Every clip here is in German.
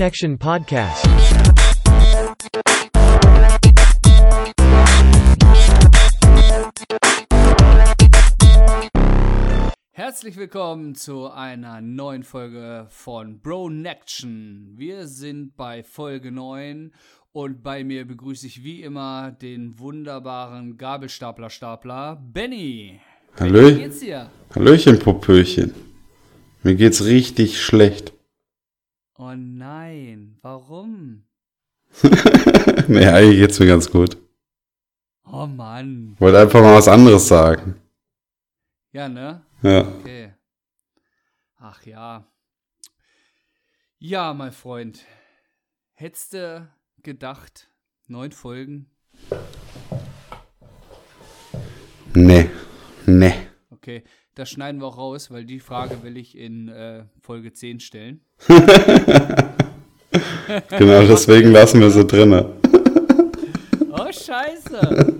Nection Podcast. Herzlich willkommen zu einer neuen Folge von Bro Nection. Wir sind bei Folge 9 und bei mir begrüße ich wie immer den wunderbaren Gabelstapler-Stapler Benny. Hallö Wie geht's dir? Hallöchen, Popöchen. Mir geht's richtig schlecht. Oh nein, warum? nee, eigentlich geht's mir ganz gut. Oh Mann. Wollte einfach mal was anderes sagen. Ja, ne? Ja. Okay. Ach ja. Ja, mein Freund. Hättest du gedacht, neun Folgen? Nee. Nee. Okay, das schneiden wir auch raus, weil die Frage will ich in äh, Folge 10 stellen. Genau deswegen lassen wir sie drinne. Oh, scheiße.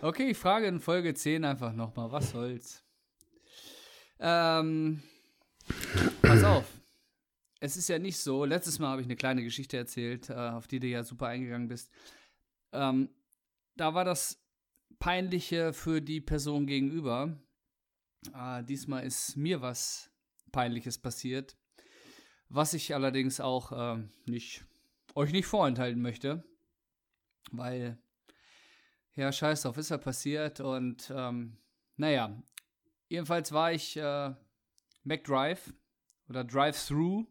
Okay, ich frage in Folge 10 einfach nochmal, was soll's. Ähm, pass auf. Es ist ja nicht so, letztes Mal habe ich eine kleine Geschichte erzählt, äh, auf die du ja super eingegangen bist. Ähm, da war das Peinliche für die Person gegenüber. Äh, diesmal ist mir was Peinliches passiert, was ich allerdings auch äh, nicht, euch nicht vorenthalten möchte, weil, ja, scheiß drauf, ist ja passiert und, ähm, naja, jedenfalls war ich äh, McDrive oder Drive-Thru,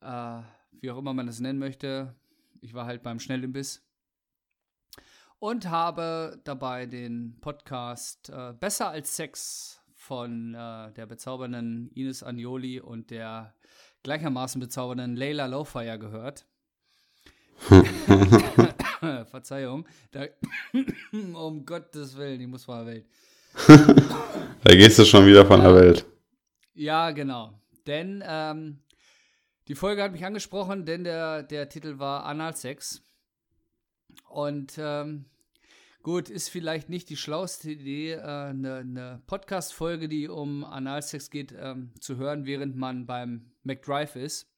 äh, wie auch immer man das nennen möchte. Ich war halt beim Schnellimbiss und habe dabei den Podcast äh, Besser als Sex von äh, der bezaubernden Ines Agnoli und der gleichermaßen bezaubernden Leila Lowfire gehört. Verzeihung. Da, um Gottes Willen, ich muss vor der Welt. Da gehst du schon wieder von der Welt. Ja, genau. Denn ähm, die Folge hat mich angesprochen, denn der, der Titel war Analsex. Und ähm, gut, ist vielleicht nicht die schlauste Idee, eine äh, ne Podcast-Folge, die um Analsex geht, ähm, zu hören, während man beim McDrive ist.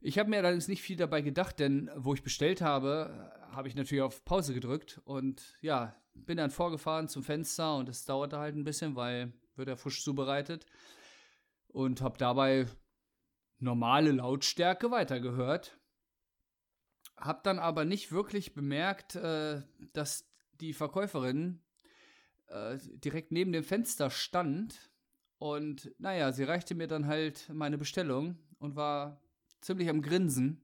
Ich habe mir allerdings nicht viel dabei gedacht, denn wo ich bestellt habe, habe ich natürlich auf Pause gedrückt und ja, bin dann vorgefahren zum Fenster und es dauerte halt ein bisschen, weil wird er frisch zubereitet und habe dabei normale Lautstärke weitergehört. Hab dann aber nicht wirklich bemerkt, äh, dass die Verkäuferin äh, direkt neben dem Fenster stand. Und naja, sie reichte mir dann halt meine Bestellung und war ziemlich am Grinsen.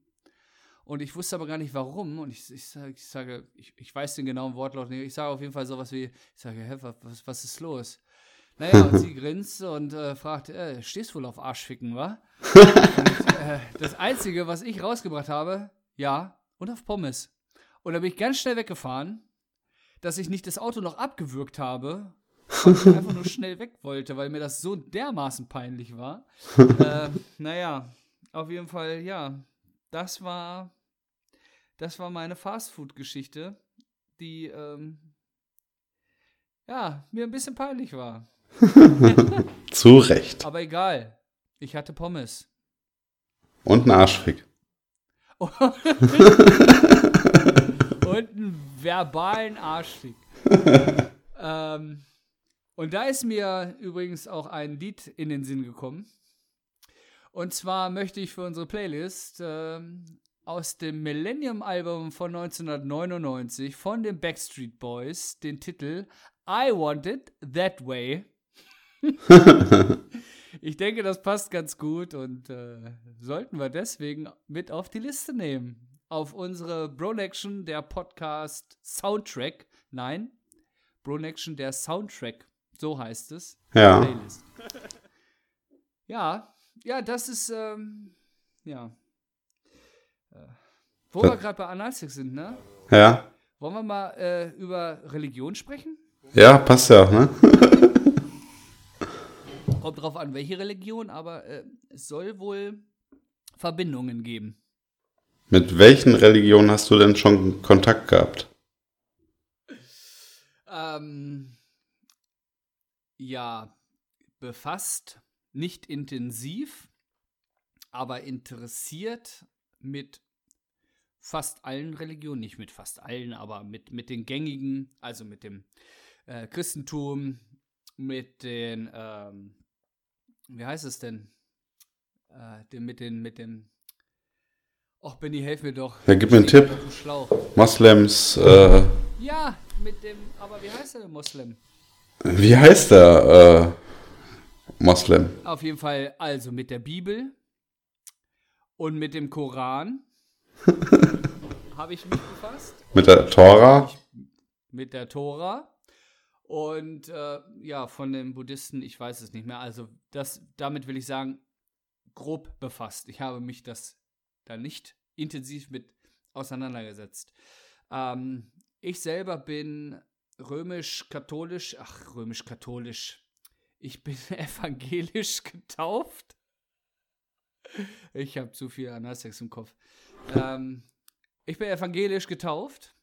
Und ich wusste aber gar nicht warum. Und ich, ich, ich sage, ich, ich weiß den genauen Wortlaut nicht. Ich sage auf jeden Fall sowas wie, ich sage, hä, was, was ist los? Naja, und sie grinst und äh, fragt, äh, stehst wohl auf Arschficken, wa? und, äh, das Einzige, was ich rausgebracht habe, ja, und auf Pommes. Und da bin ich ganz schnell weggefahren, dass ich nicht das Auto noch abgewürgt habe, weil ich einfach nur schnell weg wollte, weil mir das so dermaßen peinlich war. äh, naja, auf jeden Fall, ja, das war, das war meine Fastfood-Geschichte, die, ähm, ja, mir ein bisschen peinlich war. Zu Recht. Aber egal, ich hatte Pommes. Und ein Arschfick. und einen verbalen Arschfick. ähm, und da ist mir übrigens auch ein Lied in den Sinn gekommen. Und zwar möchte ich für unsere Playlist ähm, aus dem Millennium-Album von 1999 von den Backstreet Boys den Titel I Want It That Way. ich denke, das passt ganz gut und äh, sollten wir deswegen mit auf die Liste nehmen. Auf unsere Bronection, der Podcast Soundtrack. Nein, Bronection, der Soundtrack. So heißt es. Ja. Playlist. ja, ja, das ist, ähm, ja. Äh, wo wir gerade bei Analsex sind, ne? Ja. Wollen wir mal äh, über Religion sprechen? Ja, passt ja, ne? Kommt drauf an, welche Religion, aber äh, es soll wohl Verbindungen geben. Mit welchen Religionen hast du denn schon Kontakt gehabt? Ähm, ja, befasst, nicht intensiv, aber interessiert mit fast allen Religionen, nicht mit fast allen, aber mit, mit den gängigen, also mit dem äh, Christentum, mit den, ähm, wie heißt es denn? Äh, den, mit den, mit dem, ach Benny, helf mir doch. Ja, gib mir einen Tipp. dem. Moslems, äh, Ja, mit dem, aber wie heißt der denn Moslem? wie heißt der äh, Moslem? Auf jeden Fall, also mit der Bibel und mit dem Koran habe ich mich befasst. Mit der Tora? mit der Tora. Und äh, ja, von den Buddhisten, ich weiß es nicht mehr. Also das, damit will ich sagen, grob befasst. Ich habe mich das da nicht intensiv mit auseinandergesetzt. Ähm, ich selber bin römisch-katholisch, ach, römisch-katholisch. Ich bin evangelisch getauft. Ich habe zu viel Analsex im Kopf. Ähm, ich bin evangelisch getauft.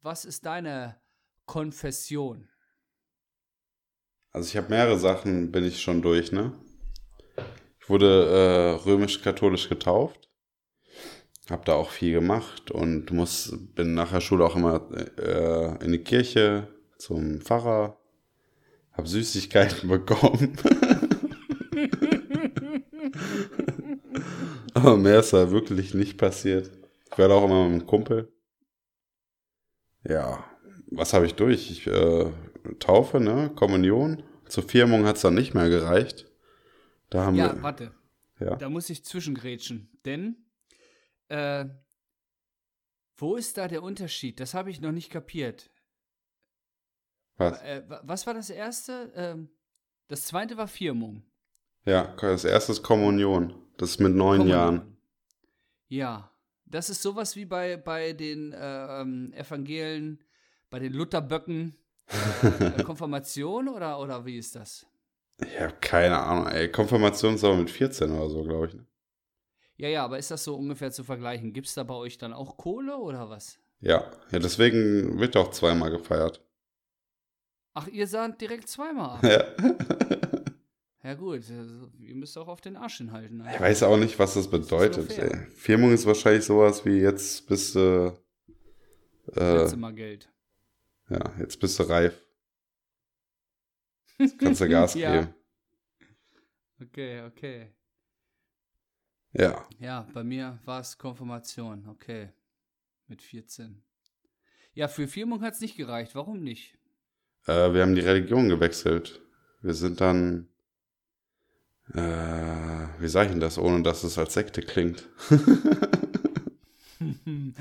Was ist deine Konfession? Also ich habe mehrere Sachen, bin ich schon durch, ne? Ich wurde äh, römisch-katholisch getauft. Hab da auch viel gemacht und muss, bin nach der Schule auch immer äh, in die Kirche zum Pfarrer. Hab Süßigkeiten bekommen. Aber mehr ist da wirklich nicht passiert. Ich werde auch immer mit einem Kumpel. Ja, was habe ich durch? Ich äh, Taufe, ne? Kommunion. Zur Firmung hat es dann nicht mehr gereicht. Da haben Ja, wir. warte. Ja. Da muss ich zwischengrätschen. Denn, äh, wo ist da der Unterschied? Das habe ich noch nicht kapiert. Was? Äh, wa- was war das erste? Ähm, das zweite war Firmung. Ja, das erste ist Kommunion. Das ist mit neun Kommunion. Jahren. Ja, das ist sowas wie bei, bei den äh, ähm, Evangelien, bei den Lutherböcken. Äh, Konfirmation oder, oder wie ist das? Ich habe keine Ahnung, ey. Konfirmation ist aber mit 14 oder so, glaube ich. ne? Ja, ja, aber ist das so ungefähr zu vergleichen? Gibt es da bei euch dann auch Kohle oder was? Ja, ja, deswegen wird auch zweimal gefeiert. Ach, ihr saht direkt zweimal ab. Ja. Ja gut, also, ihr müsst auch auf den Arsch hinhalten. ne? Ich weiß auch nicht, was das ist bedeutet. fair. Ey. Firmung ist wahrscheinlich sowas wie jetzt bist du. Äh, Letzte Mal Geld. Ja, jetzt bist du reif. Jetzt kannst du Gas ja. geben. Okay, okay. Ja. Ja, bei mir war es Konfirmation, okay. Mit 14. Ja, für Firmung hat es nicht gereicht. Warum nicht? Äh, wir haben die Religion gewechselt. Wir sind dann. Äh, wie sage ich denn das, ohne dass es als Sekte klingt?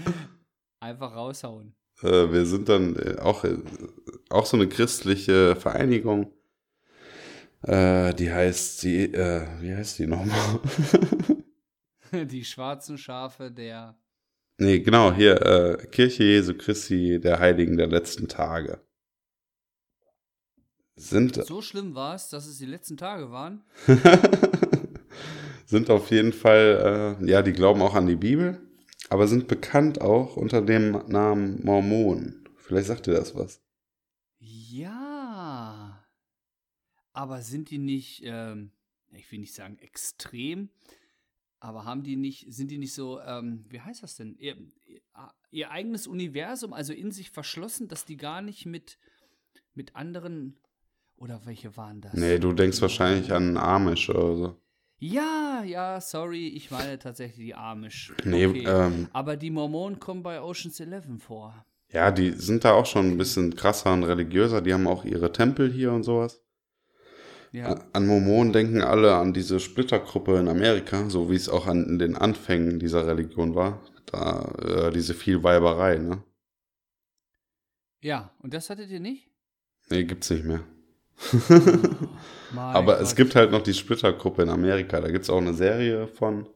Einfach raushauen. Äh, wir sind dann äh, auch, äh, auch so eine christliche Vereinigung. Äh, die heißt, die, äh, wie heißt die nochmal? Die schwarzen Schafe der. nee, genau, hier, äh, Kirche Jesu Christi der Heiligen der letzten Tage. Sind, So schlimm war es, dass es die letzten Tage waren. sind auf jeden Fall, äh, ja, die glauben auch an die Bibel, aber sind bekannt auch unter dem Namen Mormonen. Vielleicht sagt ihr das was. Ja. Aber sind die nicht, ähm, ich will nicht sagen extrem, aber haben die nicht, sind die nicht so, ähm, wie heißt das denn? Ihr, ihr, eigenes Universum, also in sich verschlossen, dass die gar nicht mit, mit anderen, oder welche waren das? Nee, du denkst wahrscheinlich an Amish oder so. Ja, ja, sorry, ich meine tatsächlich die Amish. Nee, Okay. ähm, aber die Mormonen kommen bei Ocean's Eleven vor. Ja, die sind da auch schon ein bisschen krasser und religiöser. Die haben auch ihre Tempel hier und sowas. Ja. An Mormonen denken alle an diese Splittergruppe in Amerika, so wie es auch an den Anfängen dieser Religion war. Da äh, diese Vielweiberei, ne? Ja, und das hattet ihr nicht? Nee, gibt's nicht mehr. Aber es Gott. gibt halt noch die Splittergruppe in Amerika. Da gibt's auch eine Serie von.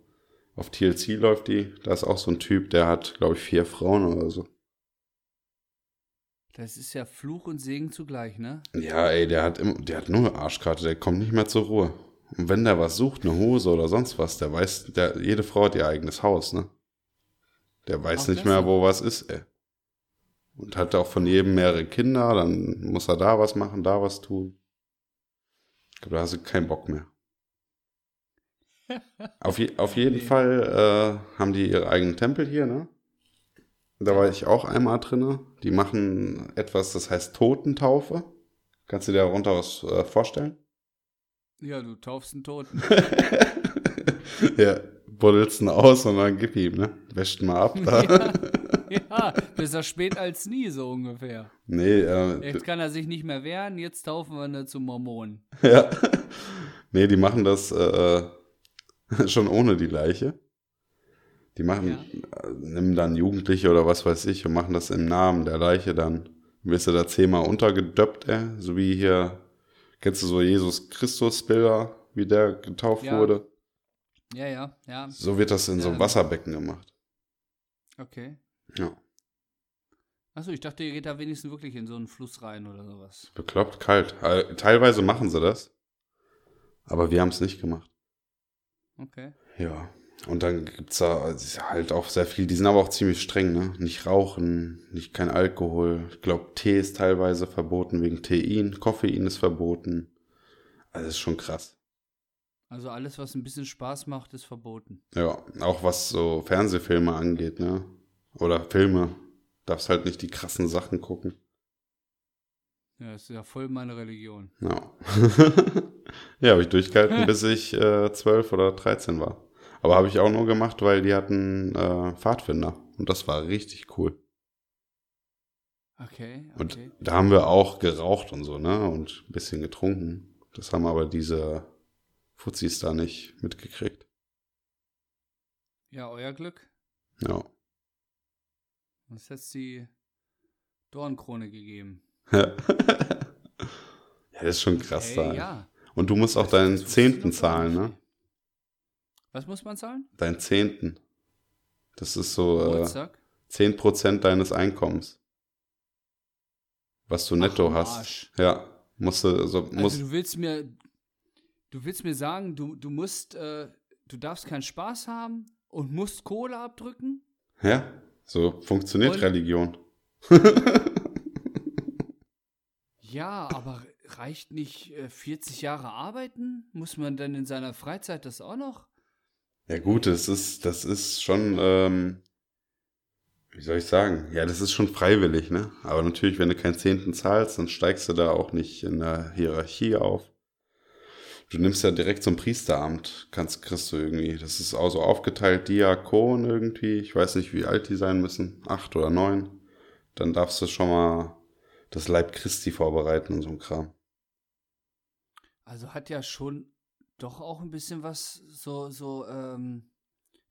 Auf TLC läuft die. Da ist auch so ein Typ, der hat, glaube ich, vier Frauen oder so. Das ist ja Fluch und Segen zugleich, ne? Ja, ey, der hat, immer, der hat nur eine Arschkarte, der kommt nicht mehr zur Ruhe. Und wenn der was sucht, eine Hose oder sonst was, der weiß, der, jede Frau hat ihr eigenes Haus, ne? Der weiß Ach, nicht mehr, wo was ist, ey. Und hat auch von jedem mehrere Kinder, dann muss er da was machen, da was tun. Ich glaube, da hast du keinen Bock mehr. auf, je, auf jeden Nee. Fall äh, haben die ihre eigenen Tempel hier, ne? Da war ich auch einmal drinne. Die machen etwas, das heißt Totentaufe. Kannst du dir darunter was äh, vorstellen? Ja, du taufst einen Toten. ja, buddelst ihn aus und dann gib ihm, ne? Wäscht ihn mal ab da. ja, ja, besser spät als nie, so ungefähr. Nee, äh, Jetzt kann er sich nicht mehr wehren, jetzt taufen wir ihn zum Mormonen. ja. Nee, die machen das äh, schon ohne die Leiche. Die machen, äh, nehmen dann Jugendliche oder was weiß ich und machen das im Namen der Leiche dann. Wirst du da zehnmal untergedöppt, ey? So wie hier, kennst du so Jesus Christus Bilder, wie der getauft Ja. wurde? Ja, ja, ja, So wird das in so einem Ähm. Wasserbecken gemacht. okay. Ja. Achso, ich dachte, ihr geht da wenigstens wirklich in so einen Fluss rein oder sowas. Bekloppt, kalt. Äh, Teilweise machen sie das. Aber wir haben es nicht gemacht. Okay. Ja. Und dann gibt's da halt auch sehr viel, die sind aber auch ziemlich streng, ne? Nicht rauchen, nicht kein Alkohol. Ich glaube, Tee ist teilweise verboten wegen Tein, Koffein ist verboten. Also das ist schon krass. Also alles, was ein bisschen Spaß macht, ist verboten. Ja, auch was so Fernsehfilme angeht, ne? Oder Filme. Darfst halt nicht die krassen Sachen gucken. Ja, ist ja voll meine Religion. Ja. ja, habe ich durchgehalten, bis ich äh, 12 oder 13 war. Aber habe ich auch nur gemacht, weil die hatten äh, Pfadfinder. Und das war richtig cool. Okay, Und okay. da haben wir auch geraucht und so, ne? Und ein bisschen getrunken. Das haben aber diese Fuzis da nicht mitgekriegt. Ja, euer Glück. Ja. Uns hätte die Dornkrone gegeben. ja, das ist schon krass Hey, da. ja. Und du musst auch Das- deinen Zehnten zahlen, ne? Was muss man zahlen? Deinen Zehnten. Das ist so äh, Geburtstag? 10% deines Einkommens. Was du netto am hast. Arsch. Ja. Musst du, also, musst, Also du willst mir, du willst mir sagen, du, du musst, äh, du darfst keinen Spaß haben und musst Kohle abdrücken? ja, so funktioniert Und- Religion. Ja, aber reicht nicht äh, 40 Jahre arbeiten? Muss man dann in seiner Freizeit das auch noch? Ja gut, das ist, das ist schon, ähm, wie soll ich sagen? Ja, das ist schon freiwillig, ne? Aber natürlich, wenn du keinen Zehnten zahlst, dann steigst du da auch nicht in der Hierarchie auf. Du nimmst ja direkt zum Priesteramt, kannst, kriegst du irgendwie. Das ist auch so aufgeteilt, Diakon irgendwie. Ich weiß nicht, wie alt die sein müssen. Acht oder neun. Dann darfst du schon mal das Leib Christi vorbereiten und so ein Kram. Also hat ja schon doch auch ein bisschen was so, so, ähm,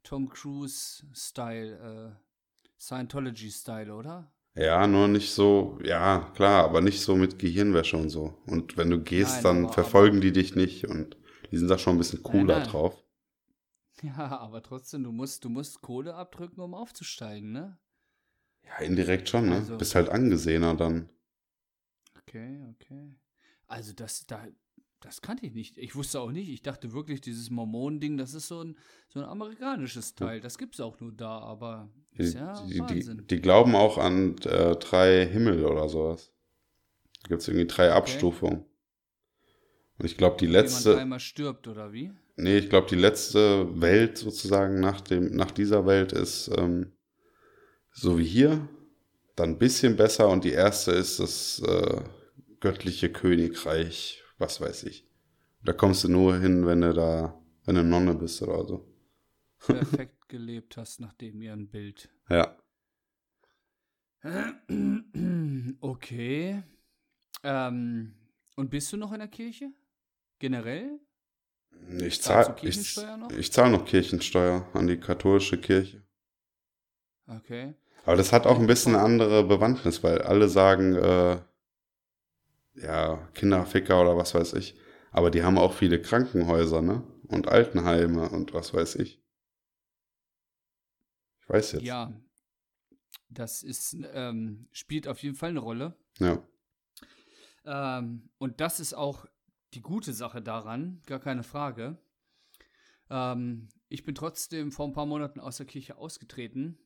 Tom Cruise-Style, äh, Scientology-Style, oder? Ja, nur nicht so, ja, klar, aber nicht so mit Gehirnwäsche und so. Und wenn du gehst, Nein, dann verfolgen die dich nicht und die sind da schon ein bisschen cooler nein. drauf. Ja, aber trotzdem, du musst, du musst Kohle abdrücken, um aufzusteigen, ne? Ja, indirekt schon, ne? Also- Bist halt angesehener dann. Okay, okay. Also das, da, das kannte ich nicht. Ich wusste auch nicht. Ich dachte wirklich, dieses Mormonen-Ding, das ist so ein, so ein amerikanisches Teil. Das gibt's auch nur da, aber Die, ist ja die, die, Wahnsinn. die glauben auch an äh, drei Himmel oder sowas. Da gibt es irgendwie drei Abstufungen. Und ich glaube, die Wenn man letzte, einmal stirbt, oder wie? nee, ich glaube, die letzte Welt sozusagen nach dem, nach dieser Welt ist ähm, so wie hier, dann ein bisschen besser und die erste ist das äh, göttliche Königreich, was weiß ich. Da kommst du nur hin, wenn du da, wenn du Nonne bist oder so. Perfekt gelebt hast nach dem ihren Bild. Ja. Okay. Ähm, und bist du noch in der Kirche? Generell? Ich zahle Kirchensteuer noch? ich, ich zahl noch Kirchensteuer an die katholische Kirche. Okay. Aber das hat auch ein bisschen eine andere Bewandtnis, weil alle sagen, äh, ja, Kinderficker oder was weiß ich. Aber die haben auch viele Krankenhäuser, ne? Und Altenheime und was weiß ich. Ich weiß jetzt. Ja. Das ist, ähm, spielt auf jeden Fall eine Rolle. Ja. Ähm, und das ist auch die gute Sache daran, gar keine Frage. Ähm, ich bin trotzdem vor ein paar Monaten aus der Kirche ausgetreten,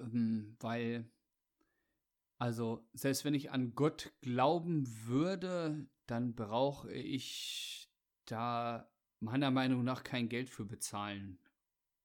ähm, weil, also selbst wenn ich an Gott glauben würde, dann brauche ich da meiner Meinung nach kein Geld für bezahlen.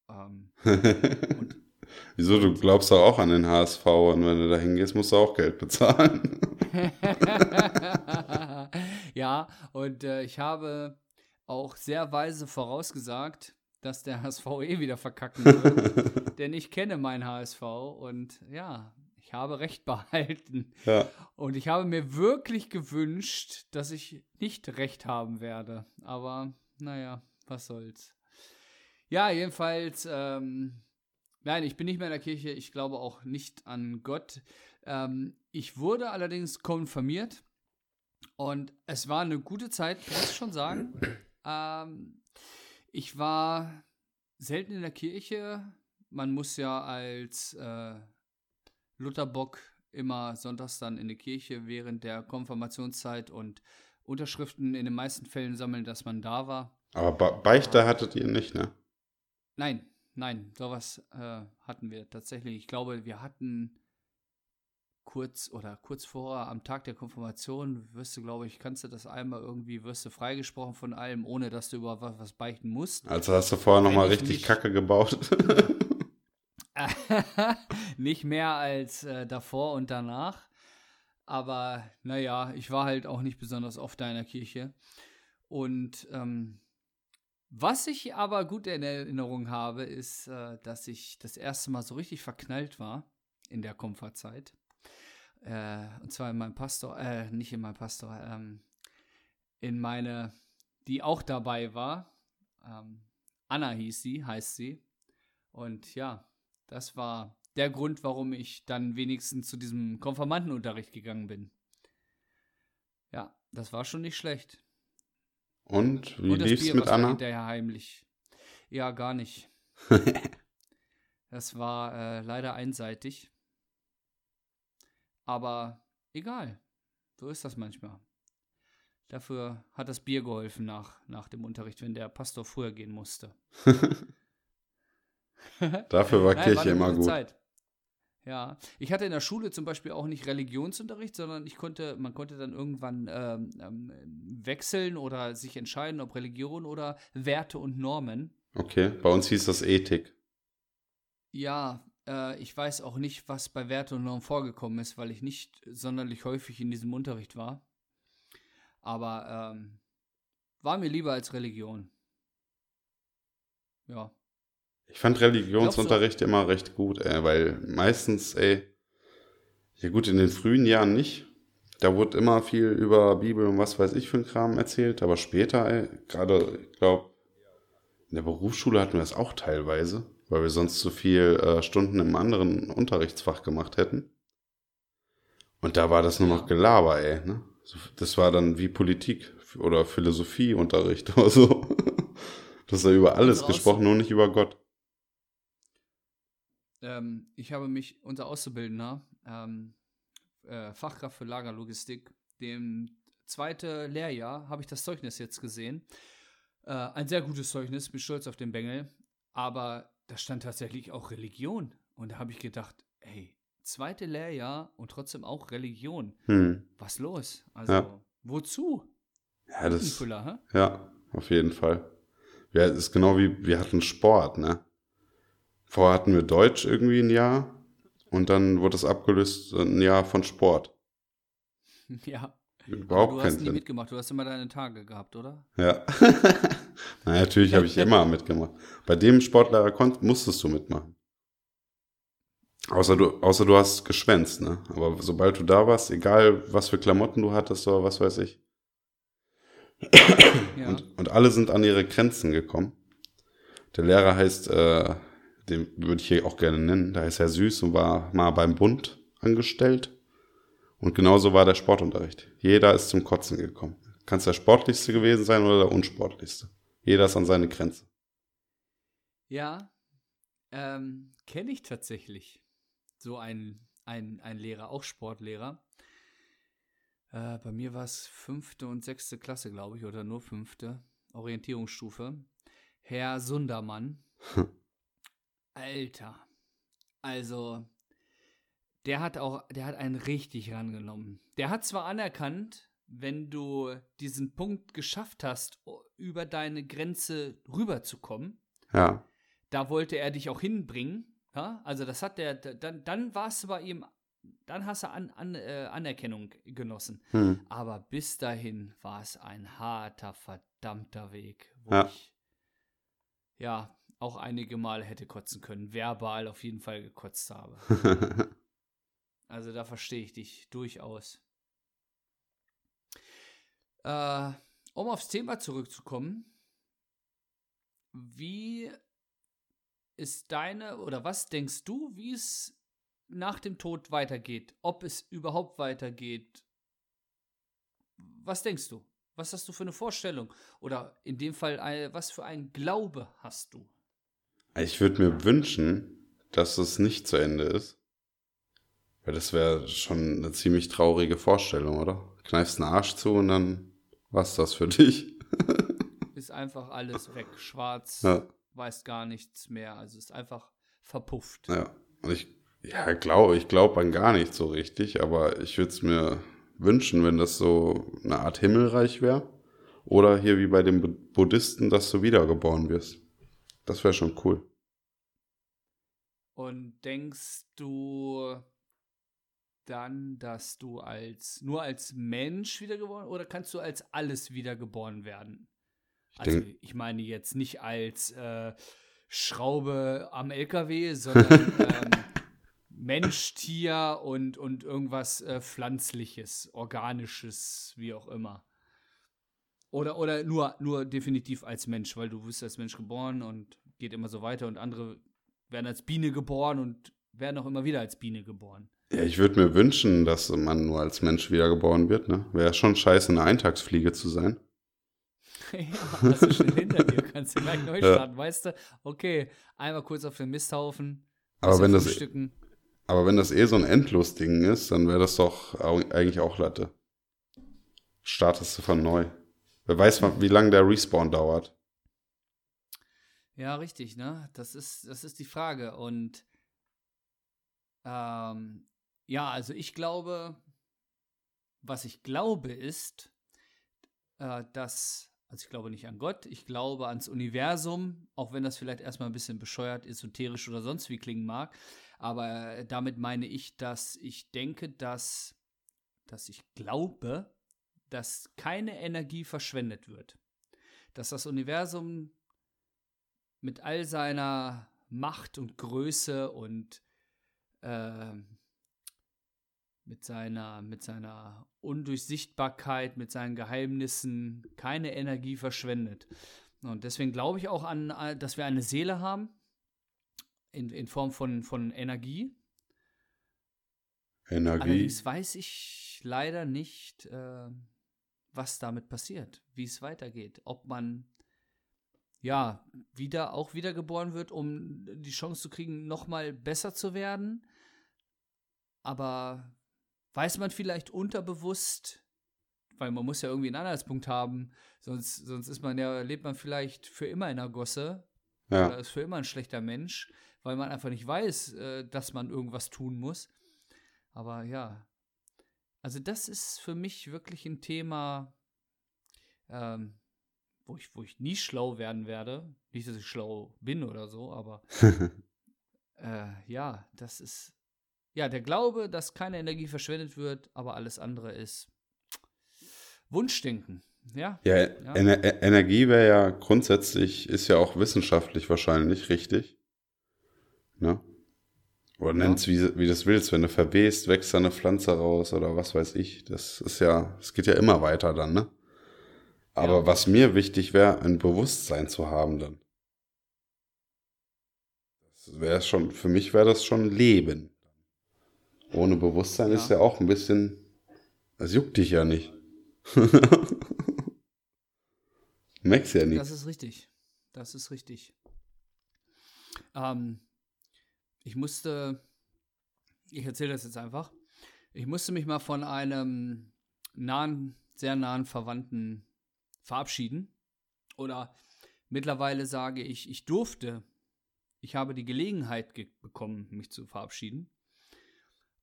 Ähm, Wieso, du glaubst doch auch an den HSV und wenn du da hingehst, musst du auch Geld bezahlen. ja, und äh, ich habe auch sehr weise vorausgesagt, dass der HSV eh wieder verkacken wird. denn ich kenne meinen HSV und ja, ich habe recht behalten. Ja. Und ich habe mir wirklich gewünscht, dass ich nicht recht haben werde. Aber naja, was soll's. Ja, jedenfalls, ähm, nein, ich bin nicht mehr in der Kirche. Ich glaube auch nicht an Gott. Ähm, ich wurde allerdings konfirmiert und es war eine gute Zeit, muss ich schon sagen. Ähm, ich war selten in der Kirche. Man muss ja als äh, Lutherbock immer sonntags dann in die Kirche während der Konfirmationszeit und Unterschriften in den meisten Fällen sammeln, dass man da war. Aber Be Beichte hattet ihr nicht, ne? Nein, nein, sowas äh, hatten wir tatsächlich. Ich glaube, wir hatten kurz oder kurz vorher am Tag der Konfirmation wirst du, glaube ich, kannst du das einmal irgendwie, wirst du freigesprochen von allem, ohne dass du über was, was beichten musst. Also hast du vorher nochmal richtig nicht- Kacke gebaut. Nicht mehr als äh, davor und danach. Aber naja, ich war halt auch nicht besonders oft da in der Kirche. Und ähm, was ich aber gut in Erinnerung habe, ist, äh, dass ich das erste Mal so richtig verknallt war in der Komfortzeit. Äh, und zwar in meinem Pastor, äh, nicht in meinem Pastor, ähm, in meine, die auch dabei war. Ähm, Anna hieß sie, heißt sie. Und ja, das war der Grund, warum ich dann wenigstens zu diesem Konfirmandenunterricht gegangen bin. Ja, das war schon nicht schlecht. Und wie Und das lief's Bier, mit Anna? hinterher heimlich. Ja, gar nicht. das war äh, leider einseitig. Aber egal. So ist das manchmal. Dafür hat das Bier geholfen nach, nach dem Unterricht, wenn der Pastor früher gehen musste. Dafür war Nein, Kirche eine immer gut. Zeit. Ja, ich hatte in der Schule zum Beispiel auch nicht Religionsunterricht, sondern ich konnte, man konnte dann irgendwann ähm, ähm, wechseln oder sich entscheiden, ob Religion oder Werte und Normen. Okay, bei uns hieß das Ethik. Ja, äh, ich weiß auch nicht, was bei Werte und Normen vorgekommen ist, weil ich nicht sonderlich häufig in diesem Unterricht war. Aber ähm, war mir lieber als Religion. Ja. Ich fand Religionsunterricht immer recht gut, ey, weil meistens, ey, ja gut, in den frühen Jahren nicht. Da wurde immer viel über Bibel und was weiß ich für ein Kram erzählt, aber später, ey, gerade, ich glaube, in der Berufsschule hatten wir das auch teilweise, weil wir sonst zu viel äh, Stunden im anderen Unterrichtsfach gemacht hätten. Und da war das nur noch Gelaber, ey, ne? Das war dann wie Politik oder Philosophieunterricht oder so. Das ist ja über alles gesprochen, nur nicht über Gott. Ähm, ich habe mich, unser Auszubildender, ähm, äh, Fachkraft für Lagerlogistik, dem zweite Lehrjahr, habe ich das Zeugnis jetzt gesehen. Äh, ein sehr gutes Zeugnis, bin stolz auf den Bengel. Aber da stand tatsächlich auch Religion. Und da habe ich gedacht, hey, zweite Lehrjahr und trotzdem auch Religion. Hm. Was los? Also, Ja. wozu? Ja, das, hä? ja, auf jeden Fall. Ja, es ist genau wie, wir hatten Sport, ne? Vorher hatten wir Deutsch irgendwie ein Jahr und dann wurde es abgelöst ein Jahr von Sport. Ja. Überhaupt Aber du hast nie Sinn. mitgemacht, du hast immer deine Tage gehabt, oder? Ja. Na, natürlich habe ich immer mitgemacht. Bei dem Sportlehrer konnt, musstest du mitmachen. Außer du, außer du hast geschwänzt, ne? Aber sobald du da warst, egal was für Klamotten du hattest oder was weiß ich. Ja. Und, und alle sind an ihre Grenzen gekommen. Der Lehrer heißt, äh, den würde ich hier auch gerne nennen, da ist er süß und war mal beim Bund angestellt. Und genauso war der Sportunterricht. Jeder ist zum Kotzen gekommen. Kann es der sportlichste gewesen sein oder der unsportlichste. Jeder ist an seine Grenze. Ja, ähm, kenne ich tatsächlich. So ein, ein, ein Lehrer, auch Sportlehrer. Äh, bei mir war es fünfte und sechste Klasse, glaube ich, oder nur fünfte Orientierungsstufe. Herr Sundermann. Alter. Also, der hat auch, der hat einen richtig rangenommen. Der hat zwar anerkannt, wenn du diesen Punkt geschafft hast, über deine Grenze rüberzukommen, Ja. da wollte er dich auch hinbringen. Ja? Also das hat der, dann, dann warst du bei ihm, dann hast du an, an, äh, Anerkennung genossen. Hm. Aber bis dahin war es ein harter, verdammter Weg, wo Ja. ich ja auch einige Male hätte kotzen können, verbal auf jeden Fall gekotzt habe. Also da verstehe ich dich durchaus. Äh, um aufs Thema zurückzukommen, wie ist deine oder was denkst du, wie es nach dem Tod weitergeht? Ob es überhaupt weitergeht? Was denkst du? Was hast du für eine Vorstellung? Oder in dem Fall, äh, was für ein Glaube hast du? Ich würde mir wünschen, dass es nicht zu Ende ist. Weil das wäre schon eine ziemlich traurige Vorstellung, oder? Kneifst einen Arsch zu und dann war's das für dich. Ist einfach alles weg, schwarz, Ja, weiß gar nichts mehr. Also ist einfach verpufft. ja. Und ich, ja, glaube, ich glaube an gar nicht so richtig, aber ich würde es mir wünschen, wenn das so eine Art Himmelreich wäre. Oder hier wie bei den Bu- Buddhisten, dass du wiedergeboren wirst. Das wäre schon cool. Und denkst du dann, dass du als nur als Mensch wiedergeboren oder kannst du als alles wiedergeboren werden? Ich Also ich meine jetzt nicht als äh, Schraube am LKW, sondern ähm, Mensch, Tier und, und irgendwas äh, Pflanzliches, Organisches, wie auch immer. Oder, oder nur, nur definitiv als Mensch, weil du bist als Mensch geboren und geht immer so weiter und andere werden als Biene geboren und werden auch immer wieder als Biene geboren. Ja, ich würde mir wünschen, dass man nur als Mensch wiedergeboren wird, ne? Wäre schon scheiße, eine Eintagsfliege zu sein. ja, hast du schnell hinter dir, kannst du gleich neu starten, weißt du? Okay, einmal kurz auf den Misthaufen. Aber wenn das, frühstücken. aber wenn das eh so ein Endlos-Ding ist, dann wäre das doch eigentlich auch Latte. Startest du von neu. Wer weiß, wie lange der Respawn dauert. Ja, richtig, ne? Das ist, das ist die Frage. Und ähm, ja, also ich glaube, was ich glaube ist, äh, dass, also ich glaube nicht an Gott, ich glaube ans Universum, auch wenn das vielleicht erstmal ein bisschen bescheuert, esoterisch oder sonst wie klingen mag. Aber damit meine ich, dass ich denke, dass, dass ich glaube, dass keine Energie verschwendet wird. Dass das Universum mit all seiner Macht und Größe und ähm, mit seiner, mit seiner Undurchsichtbarkeit, mit seinen Geheimnissen keine Energie verschwendet. Und deswegen glaube ich auch an, äh, dass wir eine Seele haben, in, in Form von, von Energie. Energie. Allerdings weiß ich leider nicht, äh, was damit passiert, wie es weitergeht. Ob man ja wieder auch wiedergeboren wird, um die Chance zu kriegen, nochmal besser zu werden. Aber weiß man vielleicht unterbewusst, weil man muss ja irgendwie einen Anhaltspunkt haben, sonst, sonst ist man ja, lebt man vielleicht für immer in der Gosse ja. oder ist für immer ein schlechter Mensch, weil man einfach nicht weiß, äh, dass man irgendwas tun muss. Aber ja, also das ist für mich wirklich ein Thema, ähm, wo, ich, wo ich nie schlau werden werde. Nicht, dass ich schlau bin oder so, aber äh, ja, das ist, ja, der Glaube, dass keine Energie verschwendet wird, aber alles andere ist Wunschdenken. Ja, Ja, Ja. Ener E- Energie wäre ja grundsätzlich, ist ja auch wissenschaftlich wahrscheinlich richtig. Ne? Oder Ja. nenn's wie, wie du es willst. Wenn du verwehst, wächst da eine Pflanze raus oder was weiß ich. Das ist ja, es geht ja immer weiter dann, ne? Aber Ja. was mir wichtig wäre, ein Bewusstsein zu haben dann. Das wäre schon, für mich wäre das schon Leben. Ohne Bewusstsein Ja. ist ja auch ein bisschen, es juckt dich ja nicht. Merkst ja Das nichts. ist richtig. Das ist richtig. Ähm, ich musste, ich erzähle das jetzt einfach. Ich musste mich mal von einem nahen, sehr nahen Verwandten verabschieden. Oder mittlerweile sage ich, ich durfte, ich habe die Gelegenheit ge- bekommen, mich zu verabschieden.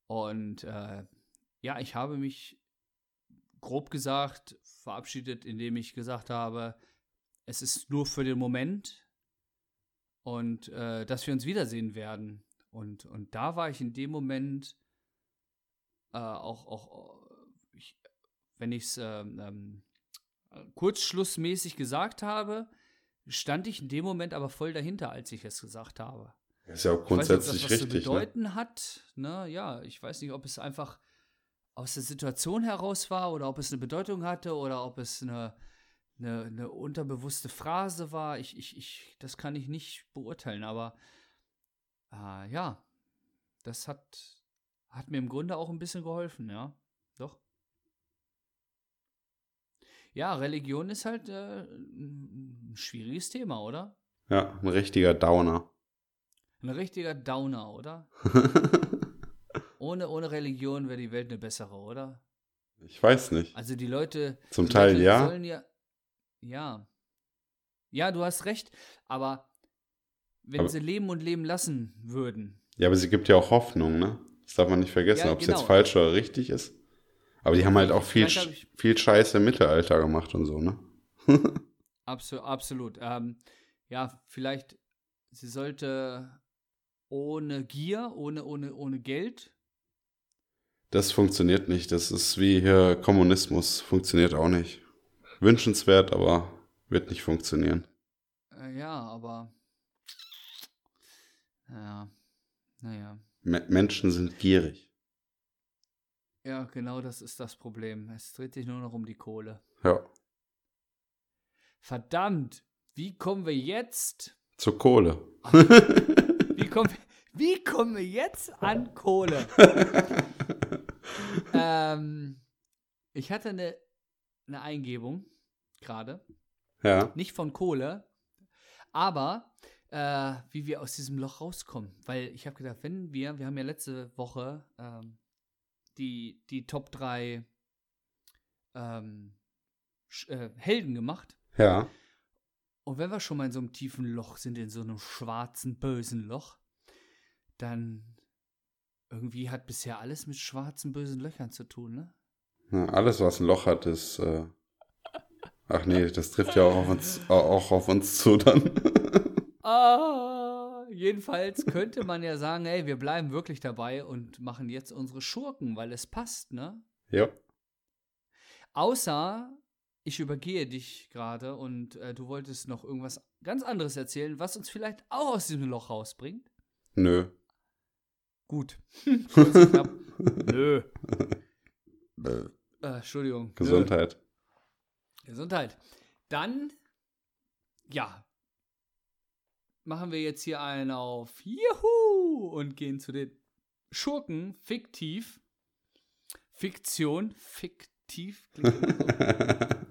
Und äh, ja, ich habe mich grob gesagt verabschiedet, indem ich gesagt habe, es ist nur für den Moment und äh, dass wir uns wiedersehen werden. Und, und da war ich in dem Moment äh, auch, auch ich, wenn ich es ähm, ähm, kurzschlussmäßig gesagt habe, stand ich in dem Moment aber voll dahinter, als ich es gesagt habe. Ist ja auch grundsätzlich ich weiß nicht, richtig. ob das was zu ne? bedeuten hat. Ne? Ja, ich weiß nicht, ob es einfach aus der Situation heraus war oder ob es eine Bedeutung hatte oder ob es eine, eine, eine unterbewusste Phrase war. Ich, ich, ich, das kann ich nicht beurteilen, aber äh, ja, das hat, hat mir im Grunde auch ein bisschen geholfen, ja. Doch. Ja, Religion ist halt äh, ein schwieriges Thema, oder? Ja, ein richtiger Downer. Ein richtiger Downer, oder? Ohne, ohne Religion wäre die Welt eine bessere, oder? ich weiß nicht. Also die Leute. Zum die Teil Leute ja. Sollen ja. Ja. Ja, du hast recht. Aber wenn Aber- sie leben und leben lassen würden. Ja, aber sie gibt ja auch Hoffnung, ne? Das darf man nicht vergessen, Ja, ob es genau. jetzt falsch oder richtig ist. Aber die haben halt auch viel, ich- viel Scheiße im Mittelalter gemacht und so, ne? Absolut. absolut. Ähm, ja, vielleicht, sie sollte ohne Gier, ohne, ohne, ohne Geld. Das funktioniert nicht. Das ist wie hier Kommunismus. Funktioniert auch nicht. Wünschenswert, aber wird nicht funktionieren. Äh, ja, aber. Ja. Naja. Me Menschen sind gierig. Ja, genau das ist das Problem. Es dreht sich nur noch um die Kohle. Ja. Verdammt, wie kommen wir jetzt? Zur Kohle. Wie kommen, wie kommen wir jetzt an Kohle? ähm, ich hatte eine, eine Eingebung gerade, Ja. nicht von Kohle, aber äh, wie wir aus diesem Loch rauskommen. Weil ich habe gedacht, wenn wir, wir haben ja letzte Woche ähm, die, die Top 3 ähm, äh, Helden gemacht. Ja. Und wenn wir schon mal in so einem tiefen Loch sind, in so einem schwarzen, bösen Loch, dann irgendwie hat bisher alles mit schwarzen, bösen Löchern zu tun, ne? Ja, alles, was ein Loch hat, ist. Äh Ach nee, das trifft ja auch auf uns, auch auf uns zu dann. Ah, jedenfalls könnte man ja sagen, ey, wir bleiben wirklich dabei und machen jetzt unsere Schurken, weil es passt, ne? ja. Außer ich übergehe dich gerade und äh, du wolltest noch irgendwas ganz anderes erzählen, was uns vielleicht auch aus diesem Loch rausbringt. Nö. Gut. Nö. Äh, Äh, Entschuldigung. Nö. Gesundheit. Gesundheit. Dann, ja, machen wir jetzt hier einen auf Juhu und gehen zu den Schurken, fiktiv. Fiktion, fiktiv.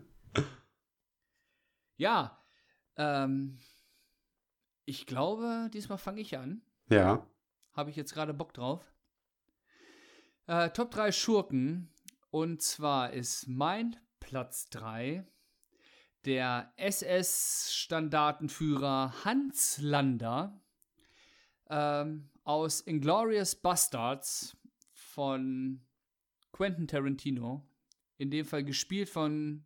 ja, ähm, ich glaube, diesmal fange ich an. ja. Habe ich jetzt gerade Bock drauf. Äh, Top 3 Schurken. Und zwar ist mein Platz 3 der SS-Standartenführer Hans Lander ähm, aus Inglorious Bastards von Quentin Tarantino. In dem Fall gespielt von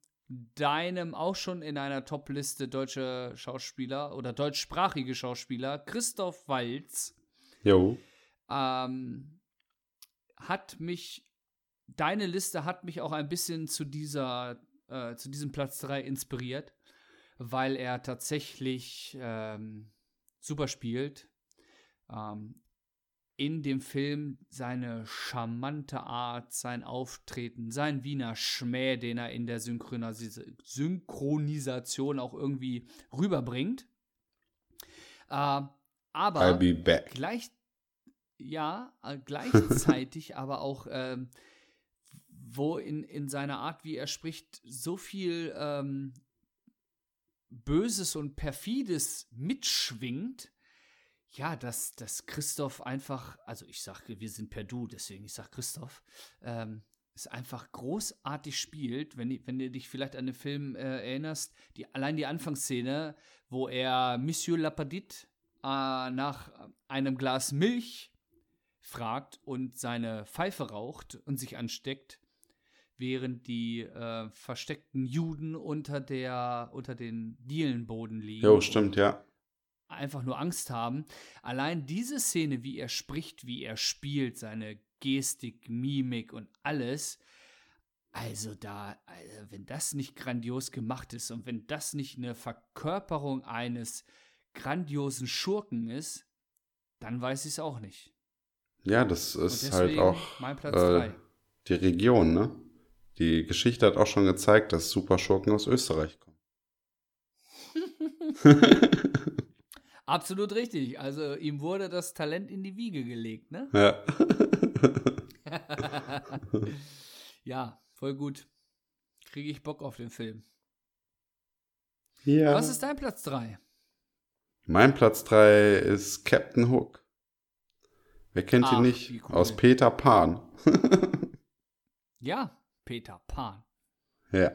deinem auch schon in einer Top-Liste deutsche Schauspieler oder deutschsprachige Schauspieler, Christoph Waltz Jo. ähm, hat mich, deine Liste hat mich auch ein bisschen zu dieser, äh, zu diesem Platz 3 inspiriert, weil er tatsächlich ähm, super spielt. Ähm, in dem Film seine charmante Art, sein Auftreten, sein Wiener Schmäh, den er in der Synchronis Synchronisation auch irgendwie rüberbringt. Äh, aber I'll be back. Gleich, ja, äh, gleichzeitig aber auch, ähm, wo in, in seiner Art, wie er spricht, so viel ähm, Böses und Perfides mitschwingt, ja, dass, dass Christoph einfach, also ich sage, wir sind per Du, deswegen ich sage Christoph, ähm, es einfach großartig spielt, wenn, wenn du dich vielleicht an den Film äh, erinnerst, die, allein die Anfangsszene, wo er Monsieur Lapadit äh, nach einem Glas Milch fragt und seine Pfeife raucht und sich ansteckt, während die äh, versteckten Juden unter der unter den Dielenboden liegen. Jo, stimmt, ja. Einfach nur Angst haben. Allein diese Szene, wie er spricht, wie er spielt, seine Gestik, Mimik und alles. Also da, also wenn das nicht grandios gemacht ist und wenn das nicht eine Verkörperung eines grandiosen Schurken ist, dann weiß ich es auch nicht. Ja, das ist halt auch mein Platz äh, die Region, ne? Die Geschichte hat auch schon gezeigt, dass Superschurken aus Österreich kommen. Absolut richtig. Also ihm wurde das Talent in die Wiege gelegt, ne? ja. ja, voll gut. Kriege ich Bock auf den Film. ja. Was ist dein Platz 3? Mein Platz 3 ist Captain Hook. Wer kennt Ach, ihn nicht? cool. Aus Peter Pan. Ja, Peter Pan. ja.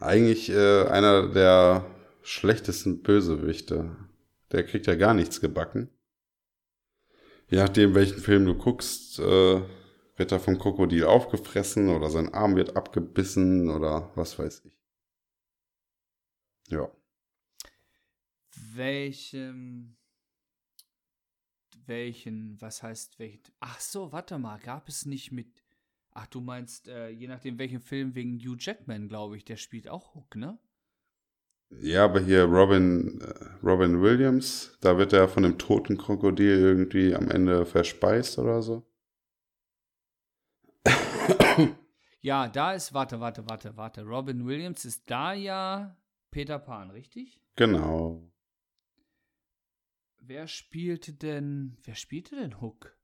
Eigentlich äh, einer der schlechtesten Bösewichte. Der kriegt ja gar nichts gebacken. Je nachdem, welchen Film du guckst, äh, wird er vom Krokodil aufgefressen oder sein Arm wird abgebissen oder was weiß ich. Ja. Welchem. Welchen, was heißt welchen? Ach so, warte mal, gab es nicht mit. Ach, du meinst, äh, je nachdem welchen Film wegen Hugh Jackman, glaube ich, der spielt auch Hook, ne? Ja, aber hier Robin, äh, Robin Williams, da wird er von einem toten Krokodil irgendwie am Ende verspeist oder so. Ja, da ist, warte, warte, warte, warte. Robin Williams ist da ja Peter Pan, richtig? Genau. Wer spielte denn, wer spielte denn Hook?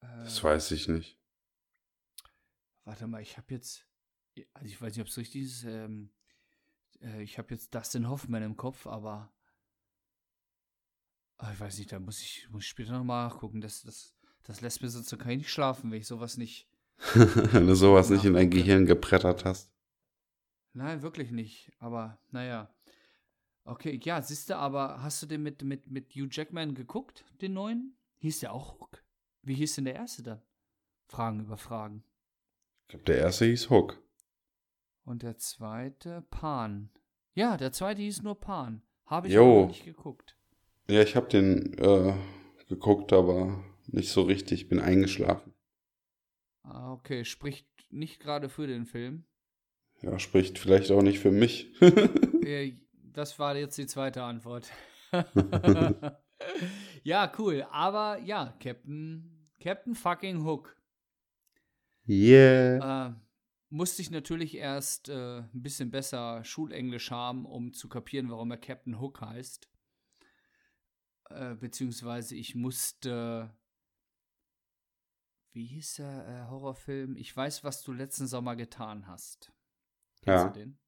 Äh, Das weiß ich nicht. Warte mal, ich habe jetzt, also ich weiß nicht, ob es richtig ist, ähm, äh, ich habe jetzt Dustin Hoffman im Kopf, aber ah, ich weiß nicht, da muss ich, muss ich später nochmal nachgucken. Das, das, das lässt mir sonst, kann ich nicht schlafen, wenn ich sowas nicht, Wenn du sowas nicht in dein. Gehirn geprettert hast. nein, wirklich nicht, aber naja. Okay, ja, siehst du, aber hast du den mit, mit, mit Hugh Jackman geguckt, den neuen? Hieß der auch Hook? Wie hieß denn der erste dann? Fragen über Fragen. Ich glaube, der erste hieß Hook. Und der zweite Pan. Ja, der zweite hieß nur Pan. Habe ich Jo. aber nicht geguckt. Ja, ich habe den äh, geguckt, aber nicht so richtig. Bin eingeschlafen. Ah, okay, spricht nicht gerade für den Film. Ja, spricht vielleicht auch nicht für mich. Äh, das war jetzt die zweite Antwort. ja, cool. Aber ja, Captain, Captain fucking Hook. Yeah. Äh, musste ich natürlich erst äh, ein bisschen besser Schulenglisch haben, um zu kapieren, warum er Captain Hook heißt. Äh, beziehungsweise ich musste. Wie hieß der äh, Horrorfilm? Ich weiß, was du letzten Sommer getan hast. Kennst Ja. du den?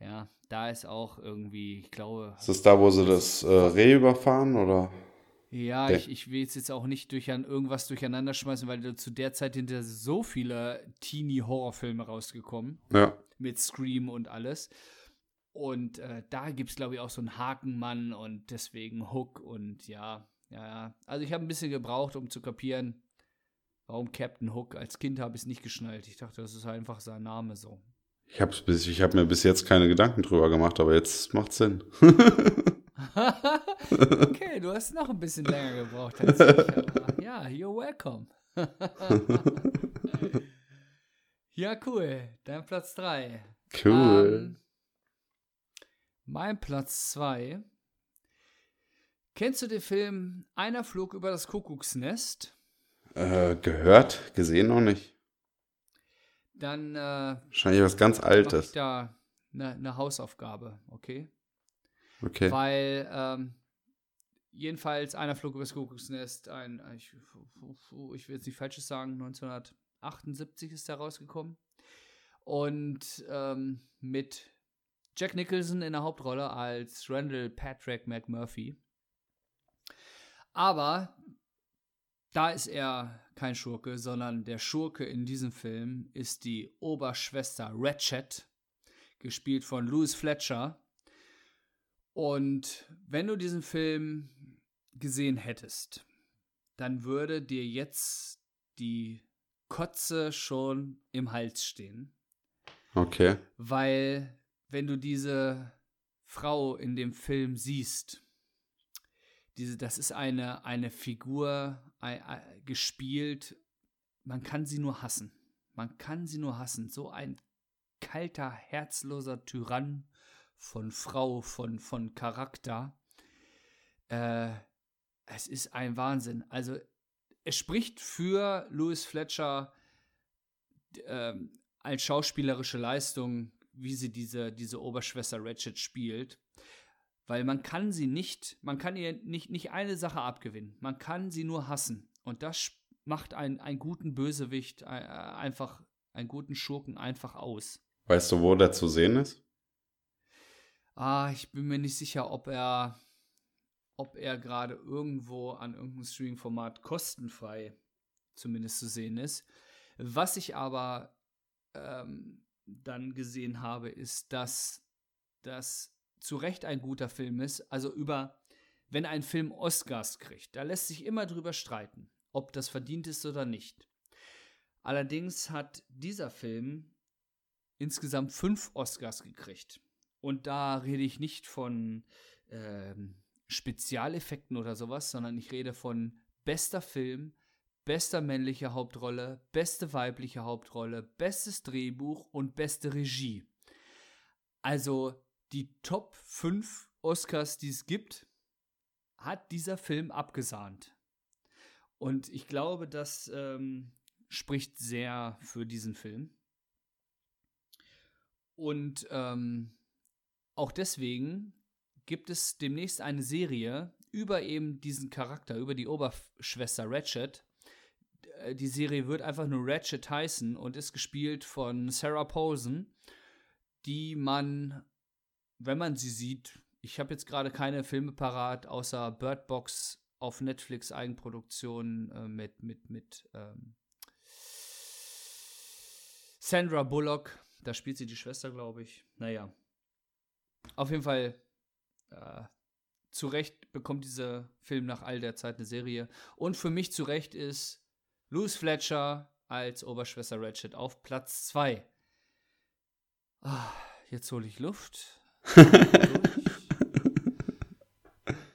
Ja, da ist auch irgendwie, ich glaube. Ist das da, wo sie das äh, Reh überfahren, oder? Ja, ich, ich will es jetzt auch nicht durch an irgendwas durcheinander schmeißen, weil zu der Zeit ja so viele Teenie-Horrorfilme rausgekommen. Ja. mit Scream und alles. Und äh, da gibt es, glaube ich, auch so einen Hakenmann und deswegen Hook und ja, ja, ja. Also ich habe ein bisschen gebraucht, um zu kapieren, warum Captain Hook. Als Kind habe ich es nicht geschnallt. Ich dachte, das ist einfach sein Name so. Ich habe hab mir bis jetzt keine Gedanken drüber gemacht, aber jetzt macht Sinn. okay, du hast noch ein bisschen länger gebraucht als ich. Ja, you're welcome. ja, cool. Dein Platz 3. Cool. Ähm, mein Platz 2. Kennst du den Film Einer flog über das Kuckucksnest? äh, gehört, gesehen noch nicht. Dann äh, Wahrscheinlich was ganz Altes. da eine eine Hausaufgabe, okay? Okay. Weil ähm, jedenfalls Einer flog über das Kuckucksnest, ein, ich, ich will jetzt nicht Falsches sagen, 1978 ist der rausgekommen. Und ähm, mit Jack Nicholson in der Hauptrolle als Randall Patrick McMurphy. Aber da ist er kein Schurke, sondern der Schurke in diesem Film ist die Oberschwester Ratchet, gespielt von Louis Fletcher. Und wenn du diesen Film gesehen hättest, dann würde dir jetzt die Kotze schon im Hals stehen. Okay. Weil, wenn du diese Frau in dem Film siehst, diese, das ist eine, eine Figur ein, ein, gespielt, man kann sie nur hassen. Man kann sie nur hassen. So ein kalter, herzloser Tyrann von Frau, von, von Charakter. Äh, es ist ein Wahnsinn. Also, es spricht für Louis Fletcher äh, als schauspielerische Leistung, wie sie diese, diese Oberschwester Ratchet spielt. Weil man kann sie nicht, man kann ihr nicht, nicht eine Sache abgewinnen. Man kann sie nur hassen. Und das macht einen, einen guten Bösewicht, äh, einfach, einen guten Schurken einfach aus. Weißt du, wo der zu sehen ist? Ah, ich bin mir nicht sicher, ob er, ob er gerade irgendwo an irgendeinem Streaming-Format kostenfrei zumindest zu sehen ist. Was ich aber ähm, dann gesehen habe, ist, dass das zu Recht ein guter Film ist. Also über, wenn ein Film Oscars kriegt, da lässt sich immer drüber streiten, ob das verdient ist oder nicht. Allerdings hat dieser Film insgesamt fünf Oscars gekriegt. Und da rede ich nicht von ähm, Spezialeffekten oder sowas, sondern ich rede von bester Film, bester männliche Hauptrolle, beste weibliche Hauptrolle, bestes Drehbuch und beste Regie. Also die Top 5 Oscars, die es gibt, hat dieser Film abgesahnt. Und ich glaube, das ähm, spricht sehr für diesen Film. Und ähm, auch deswegen gibt es demnächst eine Serie über eben diesen Charakter, über die Oberschwester Ratchet. Äh, die Serie wird einfach nur Ratchet heißen und ist gespielt von Sarah Paulson, die man, wenn man sie sieht, ich habe jetzt gerade keine Filme parat, außer Bird Box auf Netflix Eigenproduktion äh, mit, mit, mit ähm, Sandra Bullock. Da spielt sie die Schwester, glaube ich. Naja. Auf jeden Fall, äh, zu Recht bekommt dieser Film nach all der Zeit eine Serie. Und für mich zu Recht ist Louis Fletcher als Oberschwester Ratchet auf Platz 2. Ah, jetzt hole ich Luft.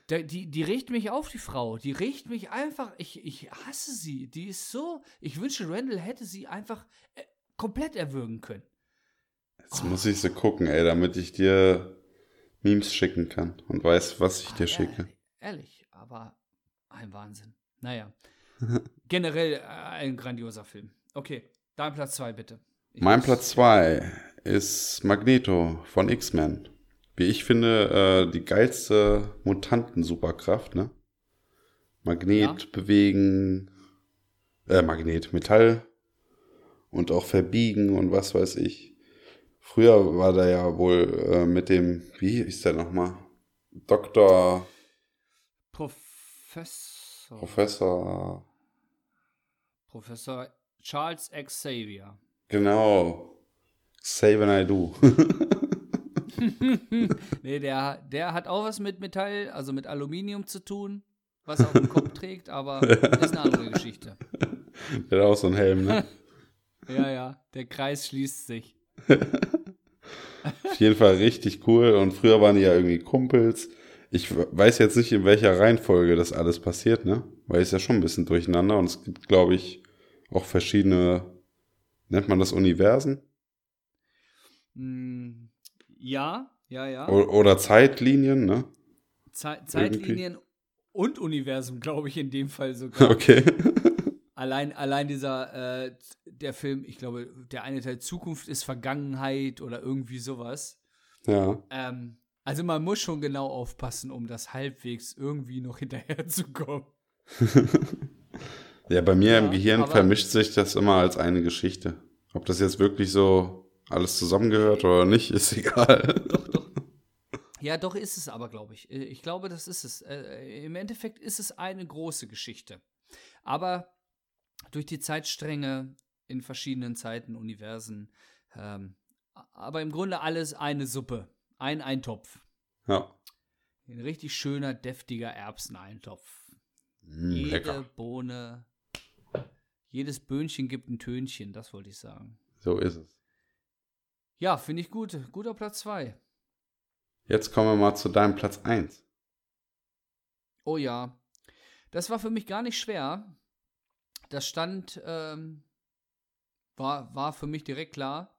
Der, die, die regt mich auf, die Frau. Die regt mich einfach. Ich, ich hasse sie. Die ist so. Ich wünsche, Randall hätte sie einfach äh, komplett erwürgen können. Jetzt muss ich sie gucken, ey, damit ich dir Memes schicken kann und weiß, was ich ah, dir schicke. Ehrlich, aber ein Wahnsinn. Naja. Generell äh, ein grandioser Film. Okay, dein Platz 2 bitte. Ich mein Platz 2 ist Magneto von X-Men wie ich finde, äh, die geilste Mutanten-Superkraft, ne? Magnet ja. bewegen, äh, Magnet, Metall und auch verbiegen und was weiß ich. Früher war da ja wohl äh, mit dem, wie ist der nochmal? Doktor. Professor. Professor. Professor Charles Xavier. Genau. Say when I do. nee, der, der hat auch was mit Metall, also mit Aluminium zu tun, was er auf dem Kopf trägt, aber ist eine andere Geschichte. Der hat auch so einen Helm, ne? ja, ja, der Kreis schließt sich. auf jeden Fall richtig cool und früher waren die ja irgendwie Kumpels. Ich weiß jetzt nicht, in welcher Reihenfolge das alles passiert, ne? Weil es ja schon ein bisschen durcheinander und es gibt, glaube ich, auch verschiedene, nennt man das Universen? Mm, ja, ja, ja. Oder Zeitlinien, ne? Ze Zeitlinien Irgendwie. und Universum, glaube ich, in dem Fall sogar. Okay. Allein, allein dieser, äh, der Film, ich glaube, der eine Teil Zukunft ist Vergangenheit oder irgendwie sowas. Ja. Ähm, also man muss schon genau aufpassen, um das halbwegs irgendwie noch hinterherzukommen. ja, bei mir ja, im Gehirn vermischt sich das immer als eine Geschichte. Ob das jetzt wirklich so alles zusammengehört oder nicht, ist egal. Doch, doch. Ja, doch ist es aber, glaube ich. Äh, ich glaube, das ist es. Äh, Im Endeffekt ist es eine große Geschichte. Aber durch die Zeitstränge in verschiedenen Zeiten, Universen, ähm, aber im Grunde alles eine Suppe, ein Eintopf. Ja. Ein richtig schöner, deftiger Erbseneintopf. Mm, Jede lecker. Bohne, jedes Böhnchen gibt ein Tönchen, das wollte ich sagen. So ist es. Ja, finde ich gut. Guter Platz 2. Jetzt kommen wir mal zu deinem Platz 1. Oh ja. Das war für mich gar nicht schwer. Das stand, ähm, war, war für mich direkt klar.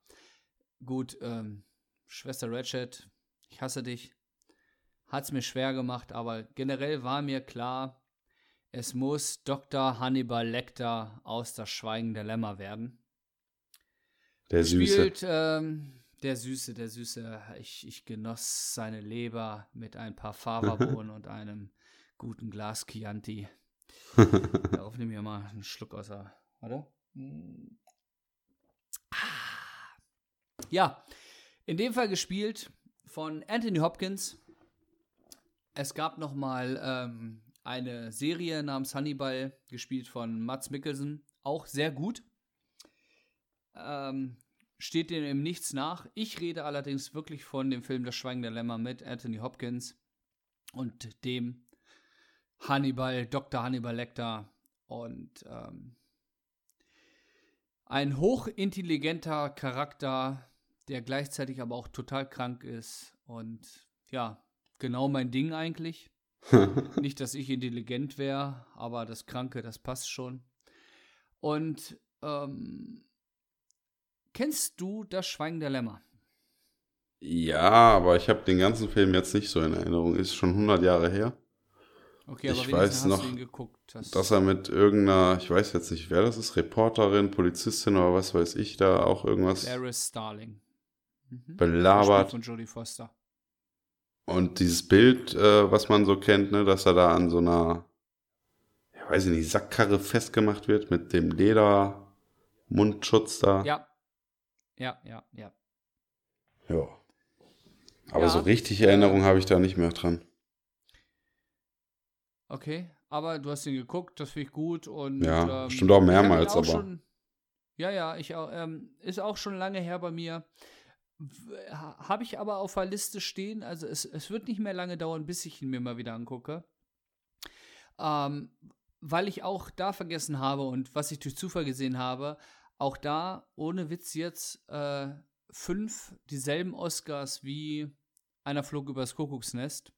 Gut, ähm, Schwester Ratchet, ich hasse dich. Hat es mir schwer gemacht, aber generell war mir klar, es muss Dr. Hannibal Lecter aus Das Schweigen der Lämmer werden. Der Spielt, Süße. ähm, der Süße, der Süße. Ich, ich genoss seine Leber mit ein paar Fava-Bohnen und einem guten Glas Chianti. Darauf nehme ich mal einen Schluck aus der. Warte. Mm. Ah. Ja, in dem Fall gespielt von Anthony Hopkins. Es gab noch mal ähm, eine Serie namens Hannibal, gespielt von Mats Mikkelsen. Auch sehr gut. Ähm, steht dem im Nichts nach. Ich rede allerdings wirklich von dem Film Das Schweigen der Lämmer mit Anthony Hopkins und dem Hannibal, Dr. Hannibal Lecter und ähm, ein hochintelligenter Charakter, der gleichzeitig aber auch total krank ist und ja, genau mein Ding eigentlich. Nicht, dass ich intelligent wäre, aber das Kranke, das passt schon. Und ähm, kennst du das Schweigen der Lämmer? Ja, aber ich habe den ganzen Film jetzt nicht so in Erinnerung. Ist schon 100 Jahre her. Okay, aber Ich weiß noch, geguckt. Das, Dass er mit irgendeiner, ich weiß jetzt nicht, wer das ist, Reporterin, Polizistin oder was weiß ich, da auch irgendwas Clarice Starling. Mhm. belabert. Von Jodie Foster. Und dieses Bild, äh, was man so kennt, ne, dass er da an so einer, ja, weiß ich nicht, Sackkarre festgemacht wird mit dem Leder-Mundschutz da. Ja. Ja, ja, ja. Ja. Aber Ja, so richtig Erinnerung habe ich da nicht mehr dran. Okay, aber du hast ihn geguckt, das finde ich gut und Ja, ähm, bestimmt auch mehrmals, auch aber- Schon, ja, ja, ich auch, ähm, ist auch schon lange her bei mir. Habe ich aber auf der Liste stehen, also es, es wird nicht mehr lange dauern, bis ich ihn mir mal wieder angucke. Ähm, weil ich auch da vergessen habe und was ich durch Zufall gesehen habe, auch da, ohne Witz jetzt, äh, fünf dieselben Oscars wie einer flog übers Kuckucksnest.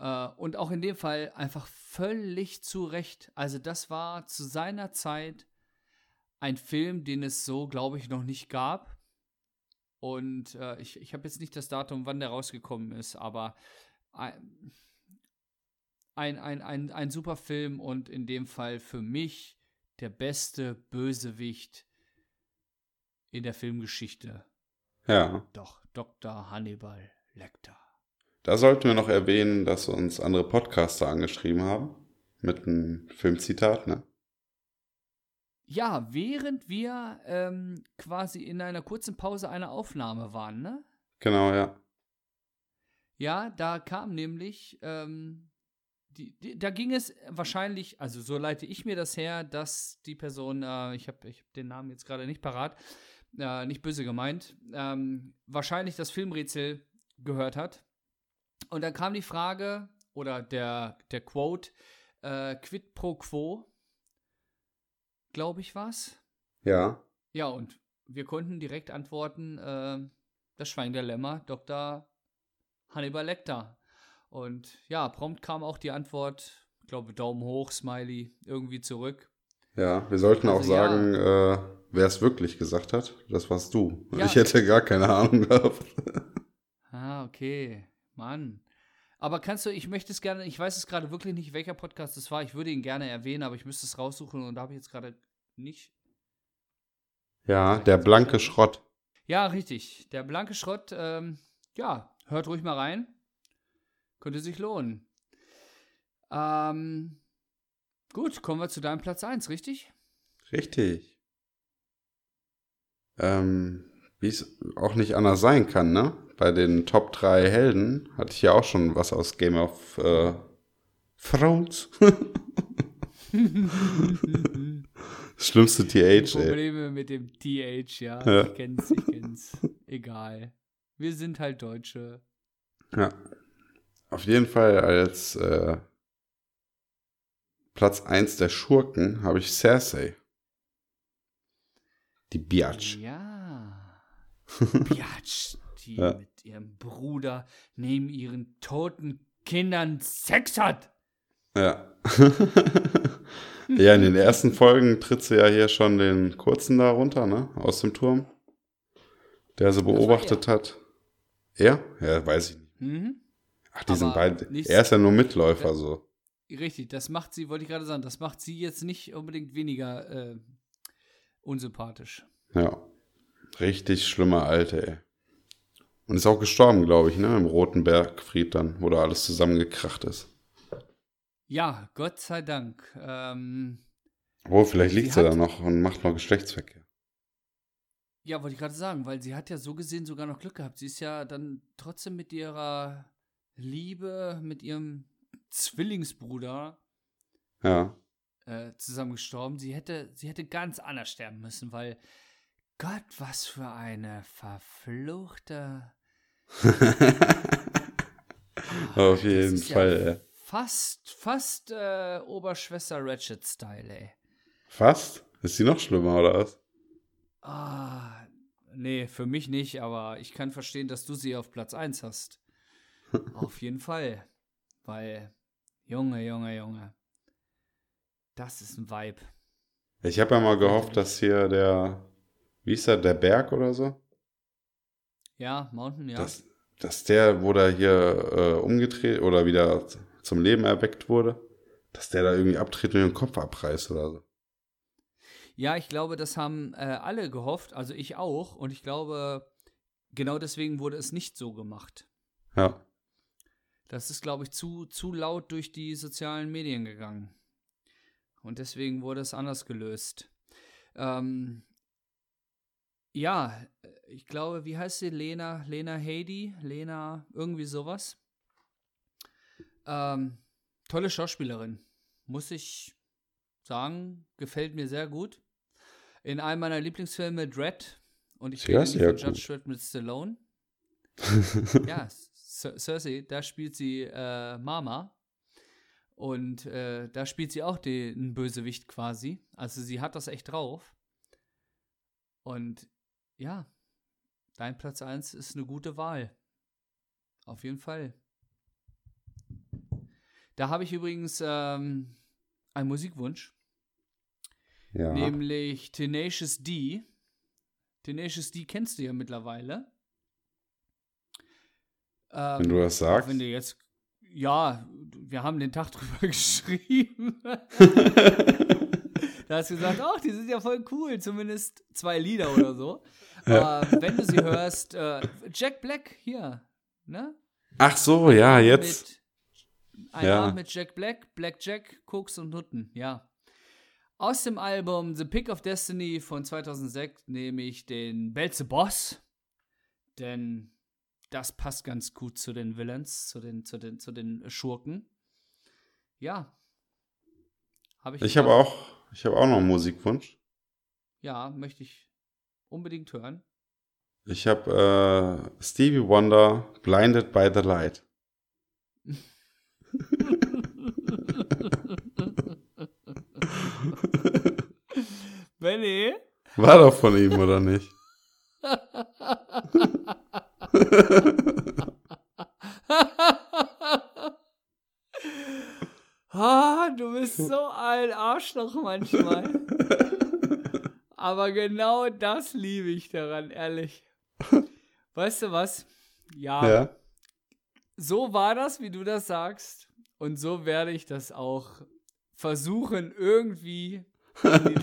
Äh, und auch in dem Fall einfach völlig zu Recht. Also das war zu seiner Zeit ein Film, den es so, glaube ich, noch nicht gab. Und äh, ich, ich habe jetzt nicht das Datum, wann der rausgekommen ist, aber ein, ein, ein, ein, ein super Film und in dem Fall für mich der beste Bösewicht in der Filmgeschichte. Ja. Doch, Dr. Hannibal Lecter. Da sollten wir noch erwähnen, dass uns andere Podcaster angeschrieben haben. Mit einem Filmzitat, ne? Ja, während wir ähm, quasi in einer kurzen Pause einer Aufnahme waren, ne? Genau, ja. Ja, da kam nämlich, ähm, die, die, da ging es wahrscheinlich, also so leite ich mir das her, dass die Person, äh, ich habe ich hab den Namen jetzt gerade nicht parat, äh, nicht böse gemeint, ähm, wahrscheinlich das Filmrätsel gehört hat. Und dann kam die Frage, oder der, der Quote, äh, quid pro quo, glaube ich was. Ja. Ja, und wir konnten direkt antworten, äh, das Schwein der Lämmer, Dr. Hannibal Lecter. Und ja, prompt kam auch die Antwort, ich glaube Daumen hoch, Smiley, irgendwie zurück. Ja, wir sollten auch Also, ja. sagen, äh, wer es wirklich gesagt hat. Das warst du. Ja. Ich hätte gar keine Ahnung gehabt. Ah, okay. Mann. Aber kannst du, ich möchte es gerne, ich weiß es gerade wirklich nicht, welcher Podcast es war. Ich würde ihn gerne erwähnen, aber ich müsste es raussuchen und da habe ich jetzt gerade nicht. Ja, der blanke Schrott. Ja, richtig. Der blanke Schrott, ähm, ja, hört ruhig mal rein. Könnte sich lohnen. Ähm, gut, kommen wir zu deinem Platz 1, richtig? Richtig. Ähm, wie es auch nicht anders sein kann, ne? Bei den Top 3 Helden hatte ich ja auch schon was aus Game of äh, Thrones. das schlimmste TH, ey. Probleme mit dem TH, ja. Ja. Ich kenn's, ich kenn's. Egal. Wir sind halt Deutsche. Ja. Auf jeden Fall als äh, Platz 1 der Schurken habe ich Cersei. Die Biatch. Ja. Biatch, die Ja. mit ihrem Bruder neben ihren toten Kindern Sex hat. Ja. ja, in den ersten Folgen tritt sie ja hier schon den kurzen da runter, ne? Aus dem Turm. Der sie beobachtet hat. Er? Ja, weiß ich nicht. Mhm. Ach, die sind Aber beide. nichts- Er ist ja nur Mitläufer, Ja. so. Richtig, das macht sie, wollte ich gerade sagen, das macht sie jetzt nicht unbedingt weniger äh, unsympathisch. Ja. Richtig schlimme Alte, ey. Und ist auch gestorben, glaube ich, ne? Im Roten Bergfried dann, wo da alles zusammengekracht ist. Ja, Gott sei Dank. Ähm, Oh, vielleicht liegt sie da noch und macht noch Geschlechtsverkehr. ja, wollte ich gerade sagen, weil sie hat ja so gesehen sogar noch Glück gehabt. Sie ist ja dann trotzdem mit ihrer Liebe, mit ihrem Zwillingsbruder Ja. äh, zusammen gestorben. Sie hätte, sie hätte ganz anders sterben müssen, weil Gott, was für eine verfluchte. Auf Das jeden ja Fall, ey. Fast, fast äh, Oberschwester Ratchet-Style, ey. Fast? Ist sie noch schlimmer, oder was? Ah, nee, für mich nicht, aber ich kann verstehen, dass du sie auf Platz 1 hast. auf jeden Fall. Weil, Junge, Junge, Junge. Das ist ein Vibe. Ich habe ja mal gehofft, dass hier der, wie ist der, der Berg oder so? Ja, Mountain, ja. Dass, dass der, wo der hier äh, umgedreht oder wieder zum Leben erweckt wurde, dass der da irgendwie abtritt und den Kopf abreißt oder so. Ja, ich glaube, das haben äh, alle gehofft, also ich auch. Und ich glaube, genau deswegen wurde es nicht so gemacht. Ja. Das ist, glaube ich, zu, zu laut durch die sozialen Medien gegangen. Und deswegen wurde es anders gelöst. Ähm, ja, ich glaube, wie heißt sie? Lena, Lena Headey? Lena, irgendwie sowas. Ähm, tolle Schauspielerin. Muss ich sagen, gefällt mir sehr gut. In einem meiner Lieblingsfilme Dread. Und ich nicht ja von gut. Judge Dredd mit Stallone. ja, Cer- Cersei, da spielt sie äh, Mama. Und äh, da spielt sie auch den Bösewicht quasi. Also sie hat das echt drauf. Und ja, dein Platz 1 ist eine gute Wahl. Auf jeden Fall. Da habe ich übrigens ähm, einen Musikwunsch, Ja. nämlich Tenacious D. Tenacious D kennst du ja mittlerweile. Ähm, Wenn du das auch sagst. Wenn du jetzt, ja, wir haben den Tag drüber geschrieben. Da hast du gesagt, ach, die sind ja voll cool, zumindest zwei Lieder oder so. Ja. Ähm, wenn du sie hörst, äh, Jack Black hier, ne? Ach so, ja, jetzt. Mit, ein Ja. Abend mit Jack Black, Black Jack, Koks und Nutten, ja. Aus dem Album The Pick of Destiny von 2006 nehme ich den Belze Boss, denn das passt ganz gut zu den Villains, zu den, zu den, zu den Schurken. Ja. Habe ich Ich habe auch, ich habe auch noch einen Musikwunsch. Ja, möchte ich unbedingt hören. Ich habe äh, Stevie Wonder, Blinded by the Light. Benny? War doch von ihm, oder nicht? Ah, du bist so ein Arschloch manchmal. Aber genau das liebe ich daran, ehrlich. Weißt du was? Ja, Ja. so war das, wie du das sagst. Und so werde ich das auch versuchen, irgendwie. in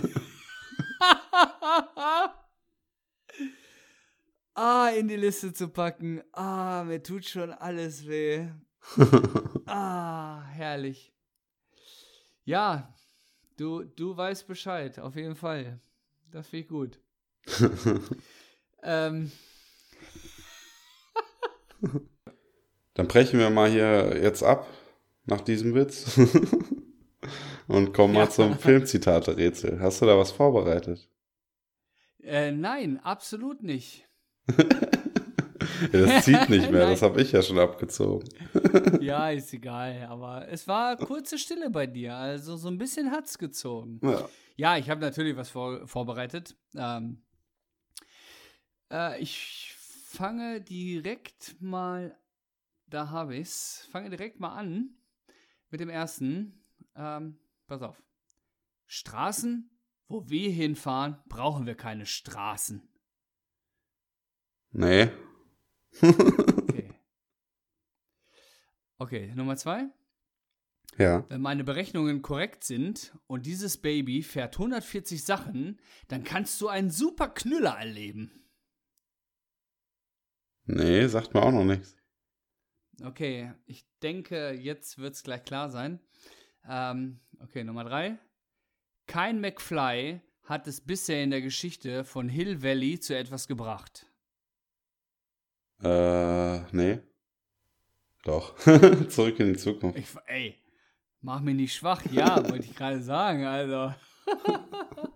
ah, in die Liste zu packen. Ah, mir tut schon alles weh. Ah, herrlich. Ja, du, du weißt Bescheid, auf jeden Fall. Das finde ich gut. ähm, Dann brechen wir mal hier jetzt ab nach diesem Witz und kommen mal Ja. zum Filmzitate-Rätsel. Hast du da was vorbereitet? äh, nein, absolut nicht. Das zieht nicht mehr, das habe ich ja schon abgezogen. Ja, ist egal, aber es war kurze Stille bei dir, also so ein bisschen hat's gezogen. Ja. Ja, ich habe natürlich was vor, vorbereitet. Ähm, Äh, ich fange direkt mal, da habe ich's, fange direkt mal an mit dem ersten. Ähm, pass auf. Straßen, wo wir hinfahren, brauchen wir keine Straßen. Nee. Okay. Okay, Nummer zwei. Ja. Wenn meine Berechnungen korrekt sind und dieses Baby fährt 140 Sachen, dann kannst du einen super Knüller erleben. Nee, sagt mir auch noch nichts. Okay, ich denke, jetzt wird es gleich klar sein. Ähm, okay, Nummer drei. Kein McFly hat es bisher in der Geschichte von Hill Valley zu etwas gebracht. Äh, nee. Doch. Zurück in die Zukunft. Ich, ey, mach mich nicht schwach. Ja, wollte ich gerade sagen, also.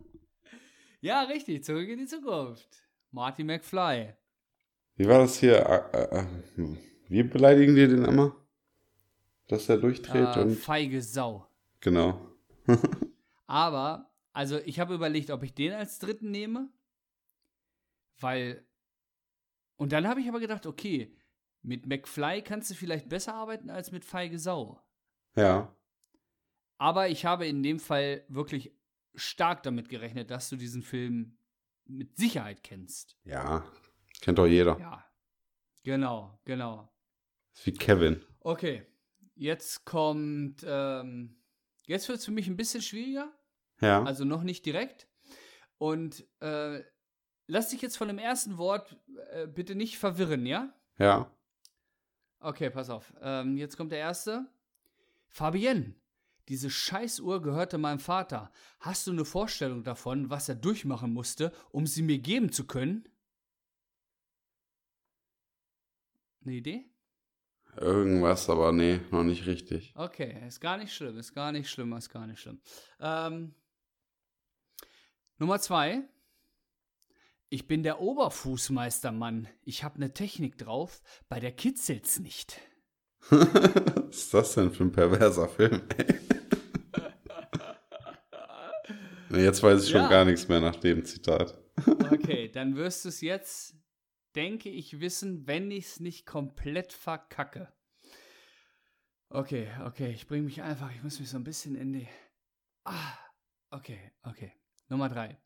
ja, richtig, zurück in die Zukunft. Marty McFly. Wie war das hier? Äh, äh, wie beleidigen die den immer? Dass er durchdreht Äh, und. feige Sau. Genau. Aber, also ich habe überlegt, ob ich den als dritten nehme. Weil. Und dann habe ich aber gedacht, okay, mit McFly kannst du vielleicht besser arbeiten als mit feige Sau. Ja. Aber ich habe in dem Fall wirklich stark damit gerechnet, dass du diesen Film mit Sicherheit kennst. Ja. Kennt doch jeder. Ja. Genau, genau. Ist wie Kevin. Okay. Jetzt kommt. Ähm, jetzt wird es für mich ein bisschen schwieriger. Ja. Also noch nicht direkt. Und äh, lass dich jetzt von dem ersten Wort äh, bitte nicht verwirren, ja? ja. Okay, pass auf. Ähm, jetzt kommt der erste. Fabienne, diese Scheißuhr gehörte meinem Vater. Hast du eine Vorstellung davon, was er durchmachen musste, um sie mir geben zu können? Eine Idee? Irgendwas, aber nee, noch nicht richtig. Okay, ist gar nicht schlimm, ist gar nicht schlimm, ist gar nicht schlimm. Ähm, Nummer zwei. Ich bin der Oberfußmeistermann. Ich habe eine Technik drauf, bei der kitzelt's nicht. Was ist das denn für ein perverser Film? Jetzt weiß ich schon Ja. gar nichts mehr nach dem Zitat. Okay, dann wirst du es jetzt, denke ich, wissen, wenn ich es nicht komplett verkacke. Okay, okay, ich bringe mich einfach, ich muss mich so ein bisschen in die. Ah, okay, okay. Nummer drei.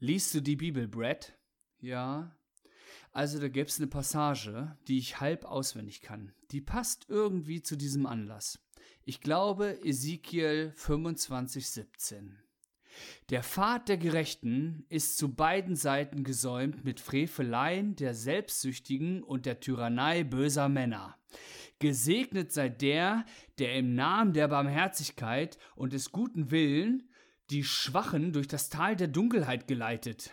Liest du die Bibel, Brad? Ja. Also da gäbe es eine Passage, die ich halb auswendig kann. Die passt irgendwie zu diesem Anlass. Ich glaube Ezekiel 25, 17. Der Pfad der Gerechten ist zu beiden Seiten gesäumt mit Freveleien der Selbstsüchtigen und der Tyrannei böser Männer. Gesegnet sei der, der im Namen der Barmherzigkeit und des guten Willen die Schwachen durch das Tal der Dunkelheit geleitet.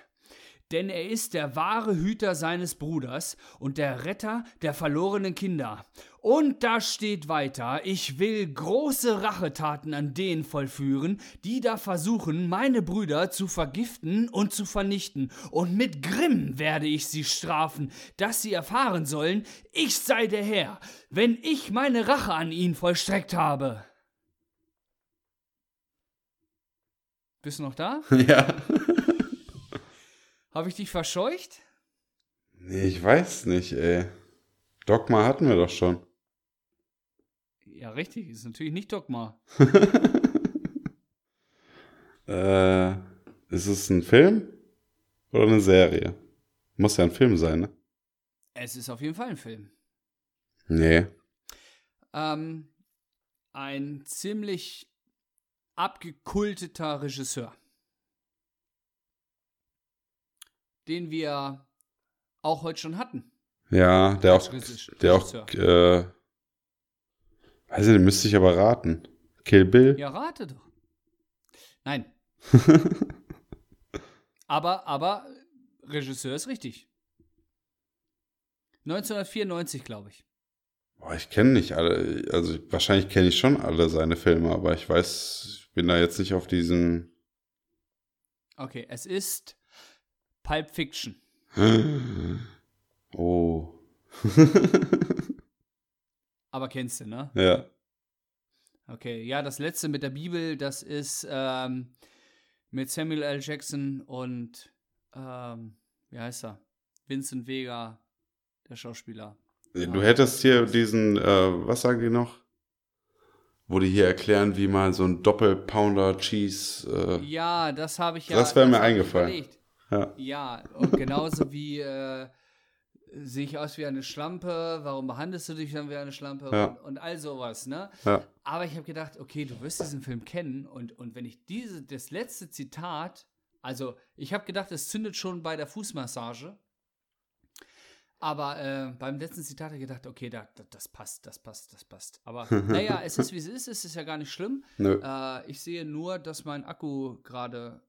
Denn er ist der wahre Hüter seines Bruders und der Retter der verlorenen Kinder. Und da steht weiter, ich will große Rachetaten an denen vollführen, die da versuchen, meine Brüder zu vergiften und zu vernichten. Und mit Grimm werde ich sie strafen, dass sie erfahren sollen, ich sei der Herr, wenn ich meine Rache an ihnen vollstreckt habe. Bist du noch da? ja. Habe ich dich verscheucht? Nee, ich weiß nicht, ey. Dogma hatten wir doch schon. Ja, richtig. Ist natürlich nicht Dogma. Äh, ist es ein Film oder eine Serie? Muss ja ein Film sein, ne? Es ist auf jeden Fall ein Film. Nee. Ähm, ein ziemlich abgekulteter Regisseur. Den wir auch heute schon hatten. Ja, der auch, der auch, äh, weiß nicht, müsste ich aber raten. Kill Bill? Ja, rate doch. Nein. aber, aber Regisseur ist richtig. 1994, glaube ich. Boah, ich kenne nicht alle, also wahrscheinlich kenne ich schon alle seine Filme, aber ich weiß, ich bin da jetzt nicht auf diesen. Okay, es ist Pulp Fiction. Oh. Aber kennst du, ne? ja. Okay, ja, das letzte mit der Bibel, das ist ähm, mit Samuel L. Jackson und ähm, wie heißt er? Vincent Vega, der Schauspieler. Du hättest hier diesen, äh, was sagen die noch? Wo die hier erklären, wie man so ein Doppelpounder Cheese. Äh, Ja, das habe ich ja. Das wäre mir eingefallen. ja. Ja, und genauso wie äh, sehe ich aus wie eine Schlampe, warum behandelst du dich dann wie eine Schlampe Ja. und, und all sowas, ne? ja. Aber ich habe gedacht, okay, du wirst diesen Film kennen und, und wenn ich diese, das letzte Zitat, also ich habe gedacht, es zündet schon bei der Fußmassage, aber äh, beim letzten Zitat habe ich gedacht, okay, da, da, das passt, das passt, das passt. Aber naja, es ist wie es ist, es ist ja gar nicht schlimm. Äh, ich sehe nur, dass mein Akku gerade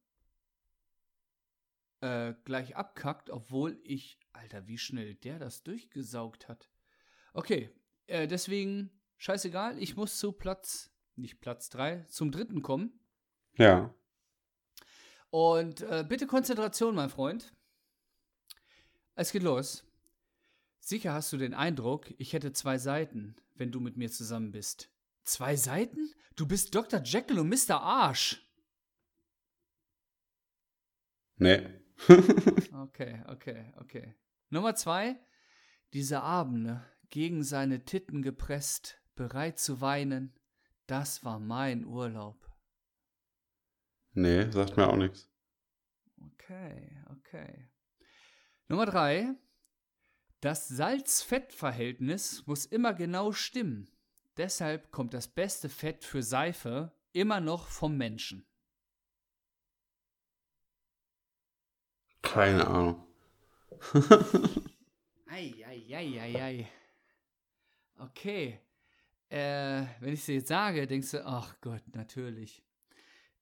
äh, gleich abkackt, obwohl ich, Alter, wie schnell der das durchgesaugt hat. Okay, äh, deswegen, scheißegal, ich muss zu Platz, nicht Platz 3, zum dritten kommen. Ja. Und äh, bitte Konzentration, mein Freund. Es geht los. Sicher hast du den Eindruck, ich hätte zwei Seiten, wenn du mit mir zusammen bist. Zwei Seiten? Du bist Dr. Jekyll und Mr. Arsch. Nee. Okay, okay, okay. Nummer zwei. Diese Abende, gegen seine Titten gepresst, bereit zu weinen, das war mein Urlaub. Nee, sagt mir auch nichts. Okay, okay. Nummer drei. Das Salz-Fett-Verhältnis muss immer genau stimmen. Deshalb kommt das beste Fett für Seife immer noch vom Menschen. Keine Ahnung. Eieieiei. Okay. Äh, wenn ich es jetzt sage, denkst du, ach Gott, natürlich.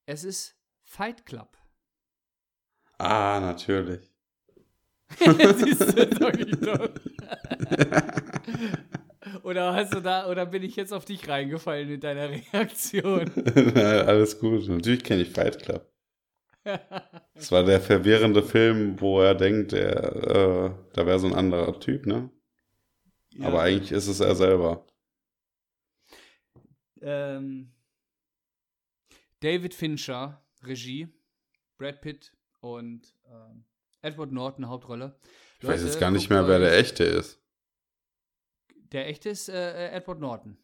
Es ist Fight Club. Ah, natürlich. Siehst du, oder hast du da, oder bin ich jetzt auf dich reingefallen mit deiner Reaktion? Alles gut. Natürlich kenne ich Fight Club. Das war der verwirrende Film, wo er denkt, er, äh, da wäre so ein anderer Typ, ne? Ja. Aber eigentlich ist es er selber. Ähm, David Fincher, Regie, Brad Pitt und ähm, Edward Norton, Hauptrolle. Ich weiß Leute, jetzt gar nicht mehr, wer der echte ist. Der echte ist äh, äh, Edward Norton.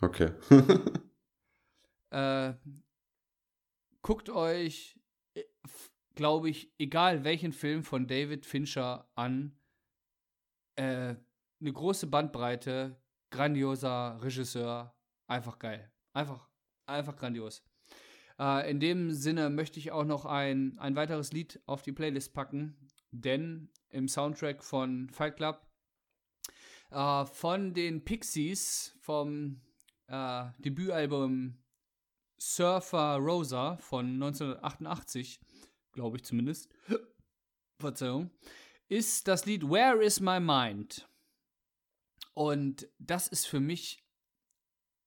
Okay. Äh, guckt euch, glaube ich, egal welchen Film von David Fincher an. Äh, eine große Bandbreite, grandioser Regisseur, einfach geil. Einfach, einfach grandios. Äh, in dem Sinne möchte ich auch noch ein, ein weiteres Lied auf die Playlist packen, denn im Soundtrack von Fight Club äh, von den Pixies vom äh, Debütalbum Surfer Rosa von 1988, glaube ich zumindest, Verzeihung, ist das Lied Where is My Mind? Und das ist für mich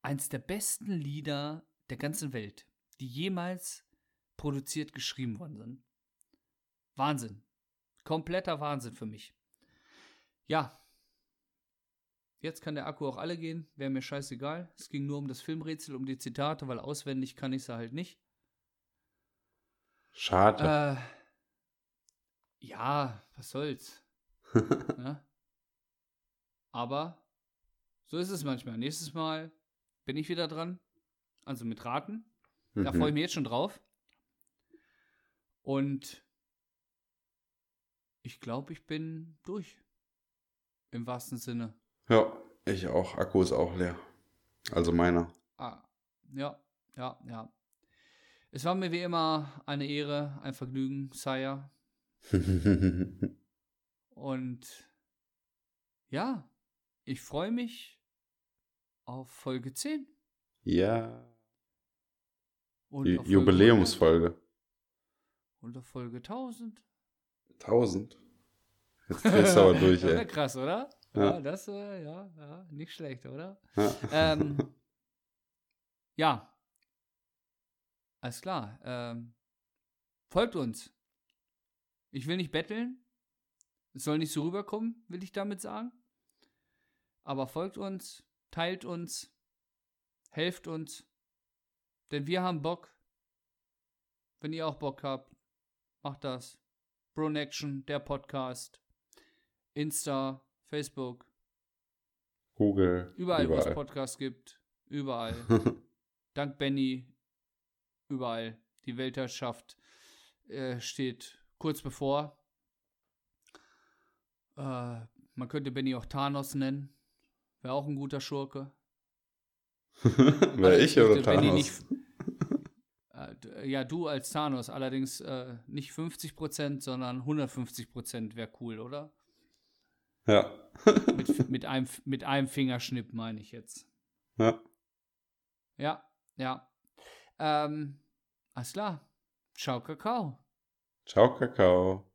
eins der besten Lieder der ganzen Welt, die jemals produziert, geschrieben worden sind. Wahnsinn. Kompletter Wahnsinn für mich. Ja. Jetzt kann der Akku auch alle gehen, wäre mir scheißegal. Es ging nur um das Filmrätsel, um die Zitate, weil auswendig kann ich sie halt nicht. Schade. Äh, ja, was soll's. ne? Aber so ist es manchmal. Nächstes Mal bin ich wieder dran. Also mit Raten. Da Mhm. freue ich mich jetzt schon drauf. Und ich glaube, ich bin durch. Im wahrsten Sinne. Ja, ich auch. Akku ist auch leer. Also meiner. Ah, ja, ja, ja. Es war mir wie immer eine Ehre, ein Vergnügen, Sire. Und ja, ich freue mich auf Folge 10 ja. Und Ju- Jubiläumsfolge. 100 und auf Folge 1000. 1000. Jetzt drehst du aber durch, ey. krass, oder? Ja. Ja, das, äh, ja, ja, nicht schlecht, oder? Ja. Ähm, ja. Alles klar. Ähm, folgt uns. Ich will nicht betteln. Es soll nicht so rüberkommen, will ich damit sagen. Aber folgt uns, teilt uns, helft uns. Denn wir haben Bock. Wenn ihr auch Bock habt, macht das. Pronection, der Podcast, Insta, Facebook, Google. überall, wo es Podcasts gibt. Überall. Dank Benny. Überall. Die Weltherrschaft äh, steht kurz bevor. Äh, man könnte Benny auch Thanos nennen. Wäre auch ein guter Schurke. Wäre ich oder Thanos? Nicht, äh, ja, du als Thanos, allerdings äh, nicht 50%, sondern 150% wäre cool, oder? Ja. mit, mit, einem, mit einem Fingerschnipp meine ich jetzt. Ja. Ja, ja. Ähm, alles klar. Ciao, Kakao. Ciao, Kakao.